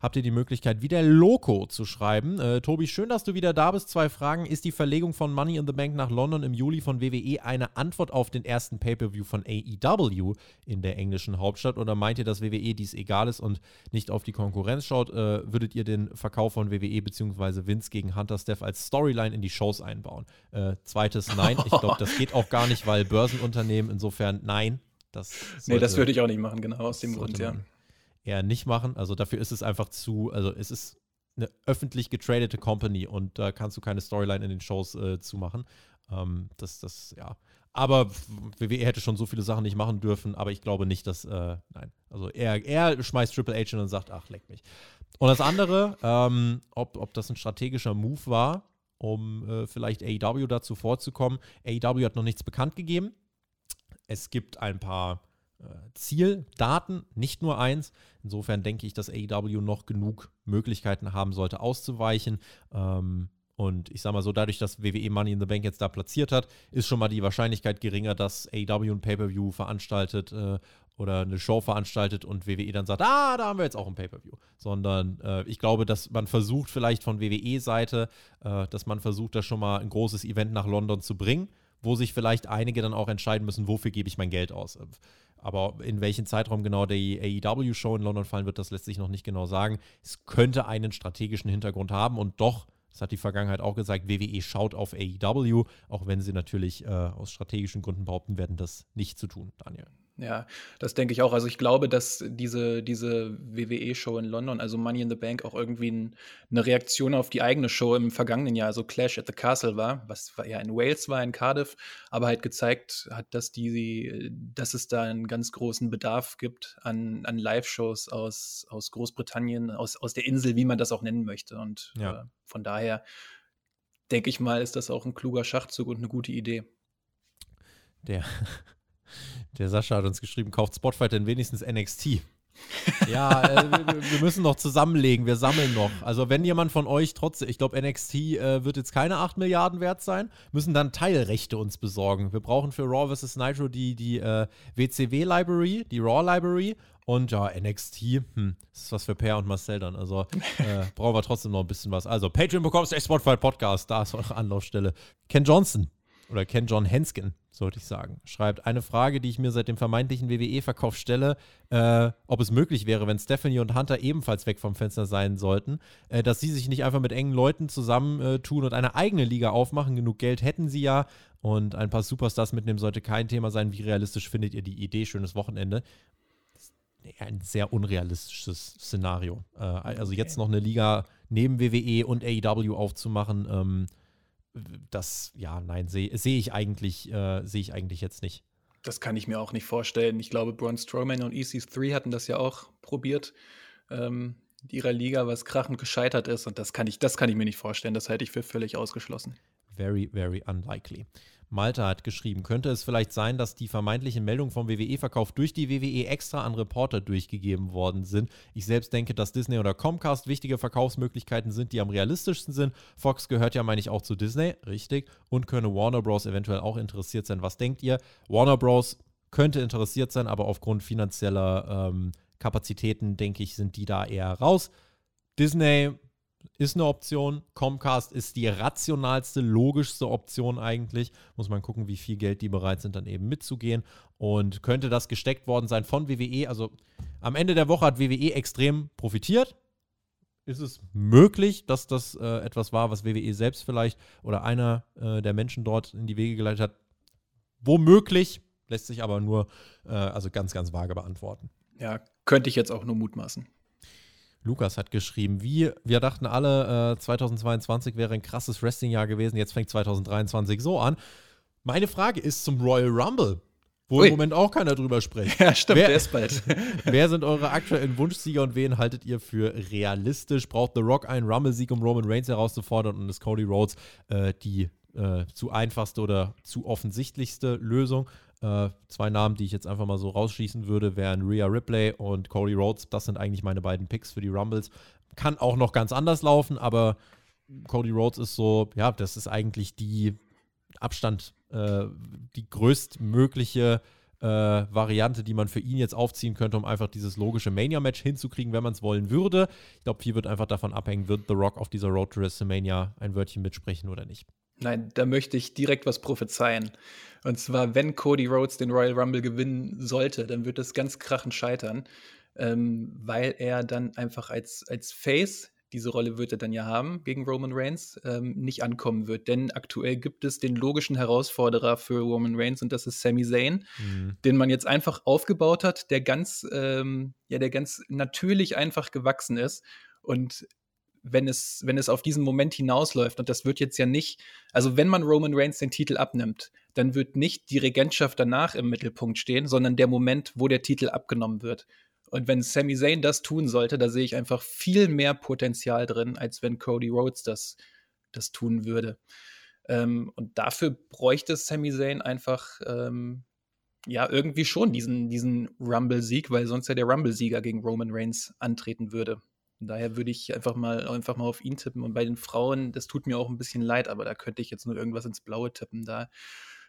S1: habt ihr die Möglichkeit, wieder Loco zu schreiben. Äh, Tobi, schön, dass du wieder da bist. Zwei Fragen. Ist die Verlegung von Money in the Bank nach London im Juli von WWE eine Antwort auf den ersten Pay-Per-View von AEW in der englischen Hauptstadt? Oder meint ihr, dass WWE dies egal ist und nicht auf die Konkurrenz schaut? Äh, würdet ihr den Verkauf von WWE bzw. Vince gegen Hunter Steph als Storyline in die Shows einbauen? Äh, zweites Nein. Ich glaube, das geht auch gar nicht, weil Börsenunternehmen insofern nein.
S2: Das nee, das würde ich auch nicht machen, genau aus dem Grund, ja
S1: eher nicht machen. Also dafür ist es einfach zu, also es ist eine öffentlich getradete Company und da kannst du keine Storyline in den Shows äh, zumachen. Ähm, das, das, ja. Aber WWE hätte schon so viele Sachen nicht machen dürfen, aber ich glaube nicht, dass, äh, nein. Also er, er schmeißt Triple H und sagt, ach, leck mich. Und das andere, ähm, ob, ob das ein strategischer Move war, um äh, vielleicht AEW dazu vorzukommen. AEW hat noch nichts bekannt gegeben. Es gibt ein paar äh, Zieldaten, nicht nur eins. Insofern denke ich, dass AEW noch genug Möglichkeiten haben sollte, auszuweichen. Ähm, und ich sage mal so, dadurch, dass WWE Money in the Bank jetzt da platziert hat, ist schon mal die Wahrscheinlichkeit geringer, dass AEW ein Pay-Per-View veranstaltet äh, oder eine Show veranstaltet und WWE dann sagt, ah, da haben wir jetzt auch ein Pay-Per-View. Sondern äh, ich glaube, dass man versucht, vielleicht von WWE-Seite, äh, dass man versucht, da schon mal ein großes Event nach London zu bringen, wo sich vielleicht einige dann auch entscheiden müssen, wofür gebe ich mein Geld aus. Aber in welchen Zeitraum genau die AEW-Show in London fallen wird, das lässt sich noch nicht genau sagen. Es könnte einen strategischen Hintergrund haben und doch das hat die Vergangenheit auch gesagt. WWE schaut auf AEW, auch wenn sie natürlich äh, aus strategischen Gründen behaupten werden, das nicht zu tun, Daniel.
S2: Ja, das denke ich auch. Also ich glaube, dass diese, diese WWE-Show in London, also Money in the Bank, auch irgendwie ein, eine Reaktion auf die eigene Show im vergangenen Jahr, also Clash at the Castle war, was ja in Wales war, in Cardiff, aber halt gezeigt hat, dass die, dass es da einen ganz großen Bedarf gibt an, an Live-Shows aus, aus Großbritannien, aus, aus der Insel, wie man das auch nennen möchte. Und ja. äh, von daher denke ich mal, ist das auch ein kluger Schachzug und eine gute Idee.
S1: Der der Sascha hat uns geschrieben, kauft Spotify denn wenigstens NXT. ja, äh, wir müssen noch zusammenlegen, wir sammeln noch. Also wenn jemand von euch trotzdem, ich glaube NXT äh, wird jetzt keine 8 Milliarden wert sein, müssen dann Teilrechte uns besorgen. Wir brauchen für Raw vs. Nitro die, die äh, WCW-Library, die Raw-Library und ja, NXT, hm, das ist was für Per und Marcel dann. Also äh, brauchen wir trotzdem noch ein bisschen was. Also Patreon bekommst du Spotify Podcast, da ist eure Anlaufstelle. Ken Johnson oder Ken John Henskin, sollte ich sagen, schreibt eine Frage, die ich mir seit dem vermeintlichen WWE-Verkauf stelle, äh, ob es möglich wäre, wenn Stephanie und Hunter ebenfalls weg vom Fenster sein sollten, äh, dass sie sich nicht einfach mit engen Leuten zusammentun äh, und eine eigene Liga aufmachen. Genug Geld hätten sie ja und ein paar Superstars mitnehmen sollte kein Thema sein. Wie realistisch findet ihr die Idee? Schönes Wochenende. Ein sehr unrealistisches Szenario. Äh, also jetzt noch eine Liga neben WWE und AEW aufzumachen, ähm, das, ja, nein, sehe seh ich eigentlich, äh, sehe ich eigentlich jetzt nicht.
S2: Das kann ich mir auch nicht vorstellen. Ich glaube, Braun Strowman und EC3 hatten das ja auch probiert, ähm, ihrer Liga, was krachend gescheitert ist. Und das kann ich, das kann ich mir nicht vorstellen. Das halte ich für völlig ausgeschlossen.
S1: Very, very unlikely. Malta hat geschrieben, könnte es vielleicht sein, dass die vermeintlichen Meldungen vom WWE-Verkauf durch die WWE extra an Reporter durchgegeben worden sind? Ich selbst denke, dass Disney oder Comcast wichtige Verkaufsmöglichkeiten sind, die am realistischsten sind. Fox gehört ja, meine ich, auch zu Disney, richtig. Und könne Warner Bros. eventuell auch interessiert sein. Was denkt ihr? Warner Bros. könnte interessiert sein, aber aufgrund finanzieller ähm, Kapazitäten, denke ich, sind die da eher raus. Disney ist eine Option. Comcast ist die rationalste, logischste Option eigentlich. Muss man gucken, wie viel Geld die bereit sind, dann eben mitzugehen. Und könnte das gesteckt worden sein von WWE? Also am Ende der Woche hat WWE extrem profitiert. Ist es möglich, dass das äh, etwas war, was WWE selbst vielleicht oder einer äh, der Menschen dort in die Wege geleitet hat? Womöglich, lässt sich aber nur äh, also ganz, ganz vage beantworten.
S2: Ja, könnte ich jetzt auch nur mutmaßen.
S1: Lukas hat geschrieben, wie wir dachten alle, äh, 2022 wäre ein krasses Wrestling-Jahr gewesen, jetzt fängt 2023 so an. Meine Frage ist zum Royal Rumble, wo Ui. im Moment auch keiner drüber spricht.
S2: Ja, stimmt, wer, der ist bald.
S1: wer sind eure aktuellen Wunschsieger und wen haltet ihr für realistisch? Braucht The Rock einen Rumble-Sieg, um Roman Reigns herauszufordern und ist Cody Rhodes äh, die äh, zu einfachste oder zu offensichtlichste Lösung? Äh, zwei Namen, die ich jetzt einfach mal so rausschießen würde, wären Rhea Ripley und Cody Rhodes. Das sind eigentlich meine beiden Picks für die Rumbles. Kann auch noch ganz anders laufen, aber Cody Rhodes ist so, ja, das ist eigentlich die Abstand, äh, die größtmögliche äh, Variante, die man für ihn jetzt aufziehen könnte, um einfach dieses logische Mania-Match hinzukriegen, wenn man es wollen würde. Ich glaube, viel wird einfach davon abhängen, wird The Rock auf dieser Road to WrestleMania ein Wörtchen mitsprechen oder nicht.
S2: Nein, da möchte ich direkt was prophezeien. Und zwar, wenn Cody Rhodes den Royal Rumble gewinnen sollte, dann wird das ganz krachend scheitern, ähm, weil er dann einfach als, als Face, diese Rolle wird er dann ja haben gegen Roman Reigns, ähm, nicht ankommen wird. Denn aktuell gibt es den logischen Herausforderer für Roman Reigns und das ist Sami Zayn, mhm. den man jetzt einfach aufgebaut hat, der ganz, ähm, ja, der ganz natürlich einfach gewachsen ist. Und wenn es, wenn es auf diesen Moment hinausläuft, und das wird jetzt ja nicht, also wenn man Roman Reigns den Titel abnimmt, dann wird nicht die Regentschaft danach im Mittelpunkt stehen, sondern der Moment, wo der Titel abgenommen wird. Und wenn Sami Zayn das tun sollte, da sehe ich einfach viel mehr Potenzial drin, als wenn Cody Rhodes das, das tun würde. Ähm, und dafür bräuchte Sami Zayn einfach ähm, ja irgendwie schon diesen, diesen Rumble-Sieg, weil sonst ja der Rumble-Sieger gegen Roman Reigns antreten würde. Daher würde ich einfach mal, einfach mal auf ihn tippen. Und bei den Frauen, das tut mir auch ein bisschen leid, aber da könnte ich jetzt nur irgendwas ins Blaue tippen. Da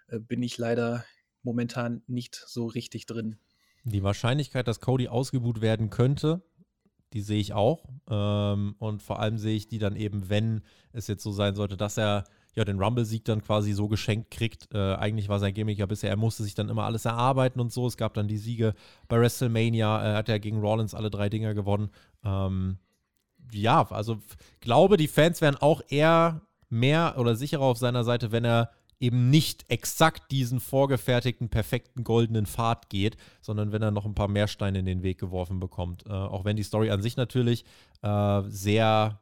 S2: äh, bin ich leider momentan nicht so richtig drin.
S1: Die Wahrscheinlichkeit, dass Cody ausgebuht werden könnte, die sehe ich auch. Ähm, und vor allem sehe ich die dann eben, wenn es jetzt so sein sollte, dass er ja den Rumble-Sieg dann quasi so geschenkt kriegt. Äh, eigentlich war sein Gimmick ja bisher, er musste sich dann immer alles erarbeiten und so. Es gab dann die Siege bei WrestleMania, er hat ja gegen Rollins alle drei Dinger gewonnen. Ähm, ja, also glaube, die Fans wären auch eher mehr oder sicherer auf seiner Seite, wenn er eben nicht exakt diesen vorgefertigten, perfekten goldenen Pfad geht, sondern wenn er noch ein paar mehr Steine in den Weg geworfen bekommt. Äh, auch wenn die Story an sich natürlich äh, sehr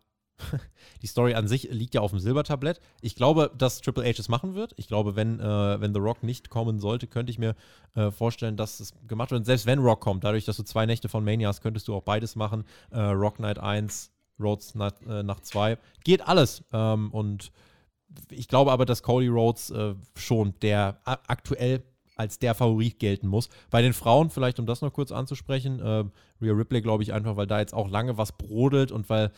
S1: die Story an sich liegt ja auf dem Silbertablett. Ich glaube, dass Triple H es machen wird. Ich glaube, wenn, äh, wenn The Rock nicht kommen sollte, könnte ich mir äh, vorstellen, dass es gemacht wird. Und selbst wenn Rock kommt, dadurch, dass du zwei Nächte von Mania hast, könntest du auch beides machen. Äh, Rock Night 1, Rhodes Night, äh, Nacht 2. Geht alles. Ähm, und ich glaube aber, dass Cody Rhodes äh, schon der aktuell als der Favorit gelten muss. Bei den Frauen, vielleicht um das noch kurz anzusprechen, äh, Rhea Ripley glaube ich einfach, weil da jetzt auch lange was brodelt und weil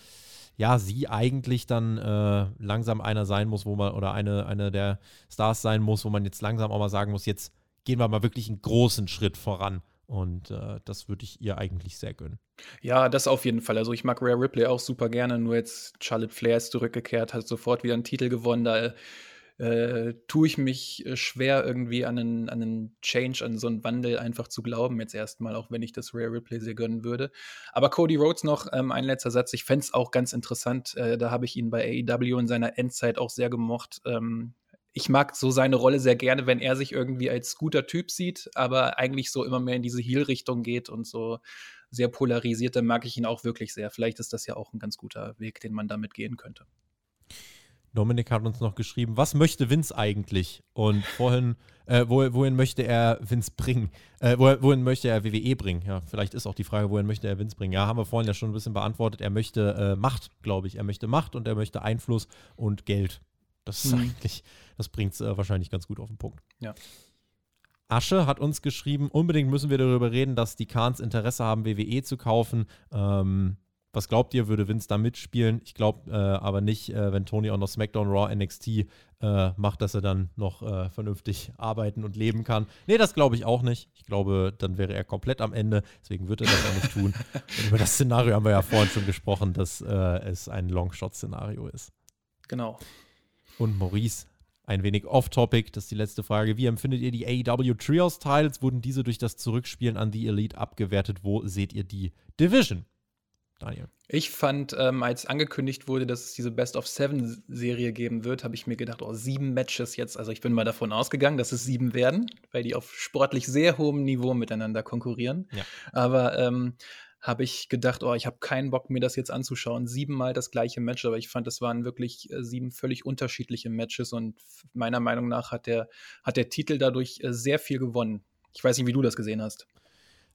S1: ja, sie eigentlich dann äh, langsam einer sein muss, wo man, oder eine, eine der Stars sein muss, wo man jetzt langsam auch mal sagen muss, jetzt gehen wir mal wirklich einen großen Schritt voran. Und äh, das würde ich ihr eigentlich sehr gönnen.
S2: Ja, das auf jeden Fall. Also ich mag Rare Ripley auch super gerne, nur jetzt Charlotte Flair ist zurückgekehrt, hat sofort wieder einen Titel gewonnen. Da äh, tue ich mich äh, schwer, irgendwie an einen, an einen Change, an so einen Wandel einfach zu glauben, jetzt erstmal, auch wenn ich das Rare Replay sehr gönnen würde. Aber Cody Rhodes noch, ähm, ein letzter Satz, ich fände es auch ganz interessant, äh, da habe ich ihn bei AEW in seiner Endzeit auch sehr gemocht. Ähm, ich mag so seine Rolle sehr gerne, wenn er sich irgendwie als guter Typ sieht, aber eigentlich so immer mehr in diese Heel-Richtung geht und so sehr polarisiert, dann mag ich ihn auch wirklich sehr. Vielleicht ist das ja auch ein ganz guter Weg, den man damit gehen könnte.
S1: Dominik hat uns noch geschrieben, was möchte Vince eigentlich? Und vorhin, äh, wohin möchte er Vince bringen? Äh, wohin möchte er WWE bringen? Ja, vielleicht ist auch die Frage, wohin möchte er Vince bringen? Ja, haben wir vorhin ja schon ein bisschen beantwortet. Er möchte äh, Macht, glaube ich. Er möchte Macht und er möchte Einfluss und Geld. Das ist mhm. eigentlich, das bringt es äh, wahrscheinlich ganz gut auf den Punkt.
S2: Ja.
S1: Asche hat uns geschrieben, unbedingt müssen wir darüber reden, dass die Kahns Interesse haben, WWE zu kaufen. Ähm, was glaubt ihr, würde Vince da mitspielen? Ich glaube äh, aber nicht, äh, wenn Tony auch noch SmackDown, Raw, NXT äh, macht, dass er dann noch äh, vernünftig arbeiten und leben kann. Nee, das glaube ich auch nicht. Ich glaube, dann wäre er komplett am Ende. Deswegen wird er das auch nicht tun. Und über das Szenario haben wir ja vorhin schon gesprochen, dass äh, es ein Longshot-Szenario ist.
S2: Genau.
S1: Und Maurice ein wenig off-topic, das ist die letzte Frage. Wie empfindet ihr die AEW Trios-Titles? Wurden diese durch das Zurückspielen an The Elite abgewertet? Wo seht ihr die Division?
S2: Daniel. Ich fand, ähm, als angekündigt wurde, dass es diese Best of Seven-Serie geben wird, habe ich mir gedacht, oh, sieben Matches jetzt. Also ich bin mal davon ausgegangen, dass es sieben werden, weil die auf sportlich sehr hohem Niveau miteinander konkurrieren. Ja. Aber ähm, habe ich gedacht, oh, ich habe keinen Bock, mir das jetzt anzuschauen. Siebenmal das gleiche Match, aber ich fand, es waren wirklich äh, sieben völlig unterschiedliche Matches und meiner Meinung nach hat der, hat der Titel dadurch äh, sehr viel gewonnen. Ich weiß nicht, wie du das gesehen hast.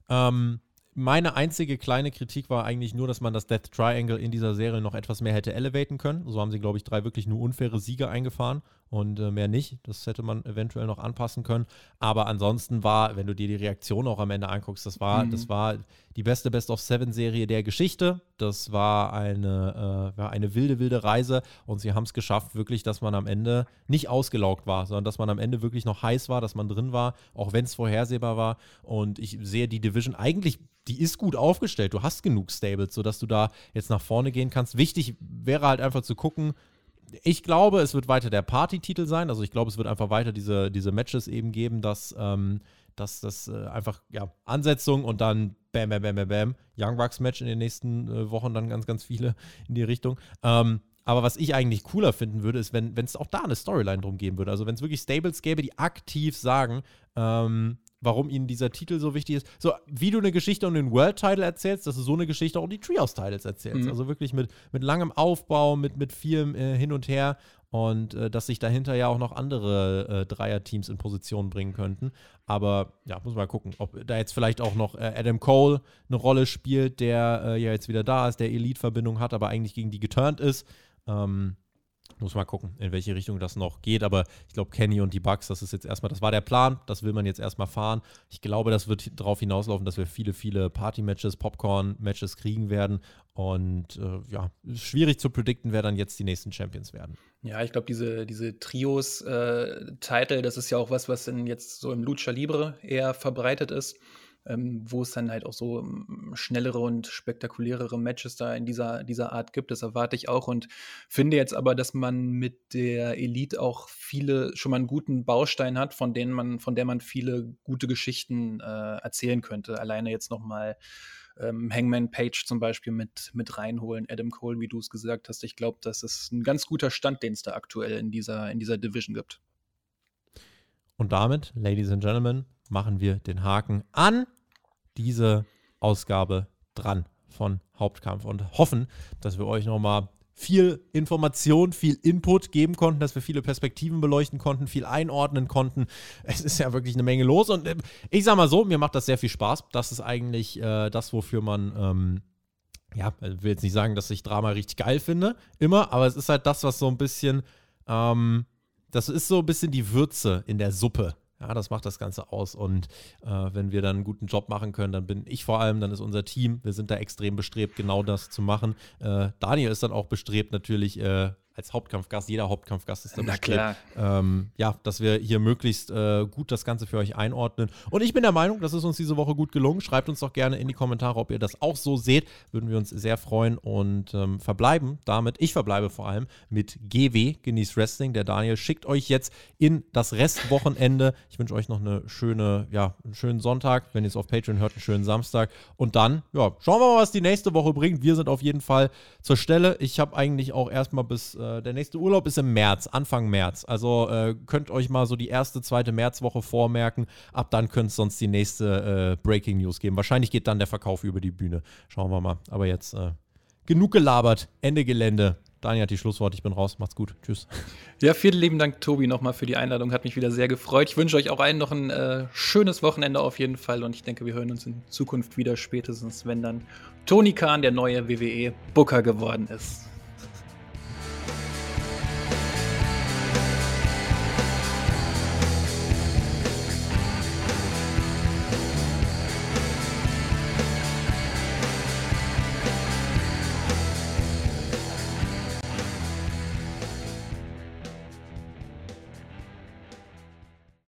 S1: Ähm, meine einzige kleine Kritik war eigentlich nur, dass man das Death Triangle in dieser Serie noch etwas mehr hätte elevaten können. So haben sie, glaube ich, drei wirklich nur unfaire Siege eingefahren und äh, mehr nicht. Das hätte man eventuell noch anpassen können. Aber ansonsten war, wenn du dir die Reaktion auch am Ende anguckst, das war, mhm. das war die beste Best of Seven Serie der Geschichte. Das war eine, äh, war eine wilde, wilde Reise und sie haben es geschafft, wirklich, dass man am Ende nicht ausgelaugt war, sondern dass man am Ende wirklich noch heiß war, dass man drin war, auch wenn es vorhersehbar war. Und ich sehe die Division eigentlich die ist gut aufgestellt. Du hast genug Stables, sodass du da jetzt nach vorne gehen kannst. Wichtig wäre halt einfach zu gucken, ich glaube, es wird weiter der Party-Titel sein. Also ich glaube, es wird einfach weiter diese, diese Matches eben geben, dass, ähm, dass das äh, einfach, ja, Ansetzung und dann bam, bam, bam, bam, bam, Young Bucks-Match in den nächsten äh, Wochen dann ganz, ganz viele in die Richtung. Ähm, aber was ich eigentlich cooler finden würde, ist, wenn es auch da eine Storyline drum geben würde. Also wenn es wirklich Stables gäbe, die aktiv sagen, ähm, warum ihnen dieser Titel so wichtig ist. So, wie du eine Geschichte um den World Title erzählst, dass du so eine Geschichte auch um die Trios Titles erzählst. Mhm. Also wirklich mit, mit langem Aufbau, mit, mit vielem äh, Hin und Her und äh, dass sich dahinter ja auch noch andere äh, Dreier-Teams in Position bringen könnten. Aber ja, muss mal gucken, ob da jetzt vielleicht auch noch äh, Adam Cole eine Rolle spielt, der äh, ja jetzt wieder da ist, der Elite-Verbindung hat, aber eigentlich gegen die geturnt ist. Ähm, muss mal gucken, in welche Richtung das noch geht. Aber ich glaube, Kenny und die Bugs, das ist jetzt erstmal, das war der Plan, das will man jetzt erstmal fahren. Ich glaube, das wird darauf hinauslaufen, dass wir viele, viele Party-Matches, Popcorn-Matches kriegen werden. Und äh, ja, schwierig zu predikten, wer dann jetzt die nächsten Champions werden.
S2: Ja, ich glaube, diese, diese Trios-Title, äh, das ist ja auch was, was in jetzt so im Lucha Libre eher verbreitet ist ähm, wo es dann halt auch so ähm, schnellere und spektakulärere Matches da in dieser, dieser Art gibt. Das erwarte ich auch und finde jetzt aber, dass man mit der Elite auch viele schon mal einen guten Baustein hat, von denen man, von der man viele gute Geschichten äh, erzählen könnte. Alleine jetzt nochmal ähm, Hangman Page zum Beispiel mit, mit reinholen, Adam Cole, wie du es gesagt hast. Ich glaube, das ist ein ganz guter Stand, den es da aktuell in dieser, in dieser Division gibt.
S1: Und damit, Ladies and Gentlemen, machen wir den Haken an diese Ausgabe dran von Hauptkampf und hoffen, dass wir euch nochmal viel Information, viel Input geben konnten, dass wir viele Perspektiven beleuchten konnten, viel einordnen konnten. Es ist ja wirklich eine Menge los und äh, ich sag mal so, mir macht das sehr viel Spaß. Das ist eigentlich äh, das, wofür man, ähm, ja, will jetzt nicht sagen, dass ich Drama richtig geil finde, immer, aber es ist halt das, was so ein bisschen, ähm, das ist so ein bisschen die Würze in der Suppe ja, das macht das Ganze aus. Und äh, wenn wir dann einen guten Job machen können, dann bin ich vor allem, dann ist unser Team, wir sind da extrem bestrebt, genau das zu machen. Äh, Daniel ist dann auch bestrebt, natürlich äh, als Hauptkampfgast, jeder Hauptkampfgast ist da
S2: Na klar.
S1: Ähm, ja, dass wir hier möglichst äh, gut das Ganze für euch einordnen. Und ich bin der Meinung, das ist uns diese Woche gut gelungen. Schreibt uns doch gerne in die Kommentare, ob ihr das auch so seht. Würden wir uns sehr freuen und ähm, verbleiben damit. Ich verbleibe vor allem mit GW, Genieß Wrestling. Der Daniel schickt euch jetzt in das Restwochenende. Ich wünsche euch noch eine schöne, ja, einen schönen Sonntag. Wenn ihr es auf Patreon hört, einen schönen Samstag. Und dann, ja, schauen wir mal, was die nächste Woche bringt. Wir sind auf jeden Fall zur Stelle. Ich habe eigentlich auch erstmal bis äh, der nächste Urlaub ist im März, Anfang März. Also äh, könnt euch mal so die erste, zweite Märzwoche vormerken. Ab dann könnte es sonst die nächste äh, Breaking News geben. Wahrscheinlich geht dann der Verkauf über die Bühne. Schauen wir mal. Aber jetzt äh, genug gelabert. Ende Gelände. Daniel hat die Schlussworte. Ich bin raus. Macht's gut. Tschüss.
S2: Ja, vielen lieben Dank, Tobi, nochmal für die Einladung. Hat mich wieder sehr gefreut. Ich wünsche euch auch allen noch ein äh, schönes Wochenende auf jeden Fall. Und ich denke, wir hören uns in Zukunft wieder, spätestens wenn dann Tony Khan, der neue WWE Booker geworden ist.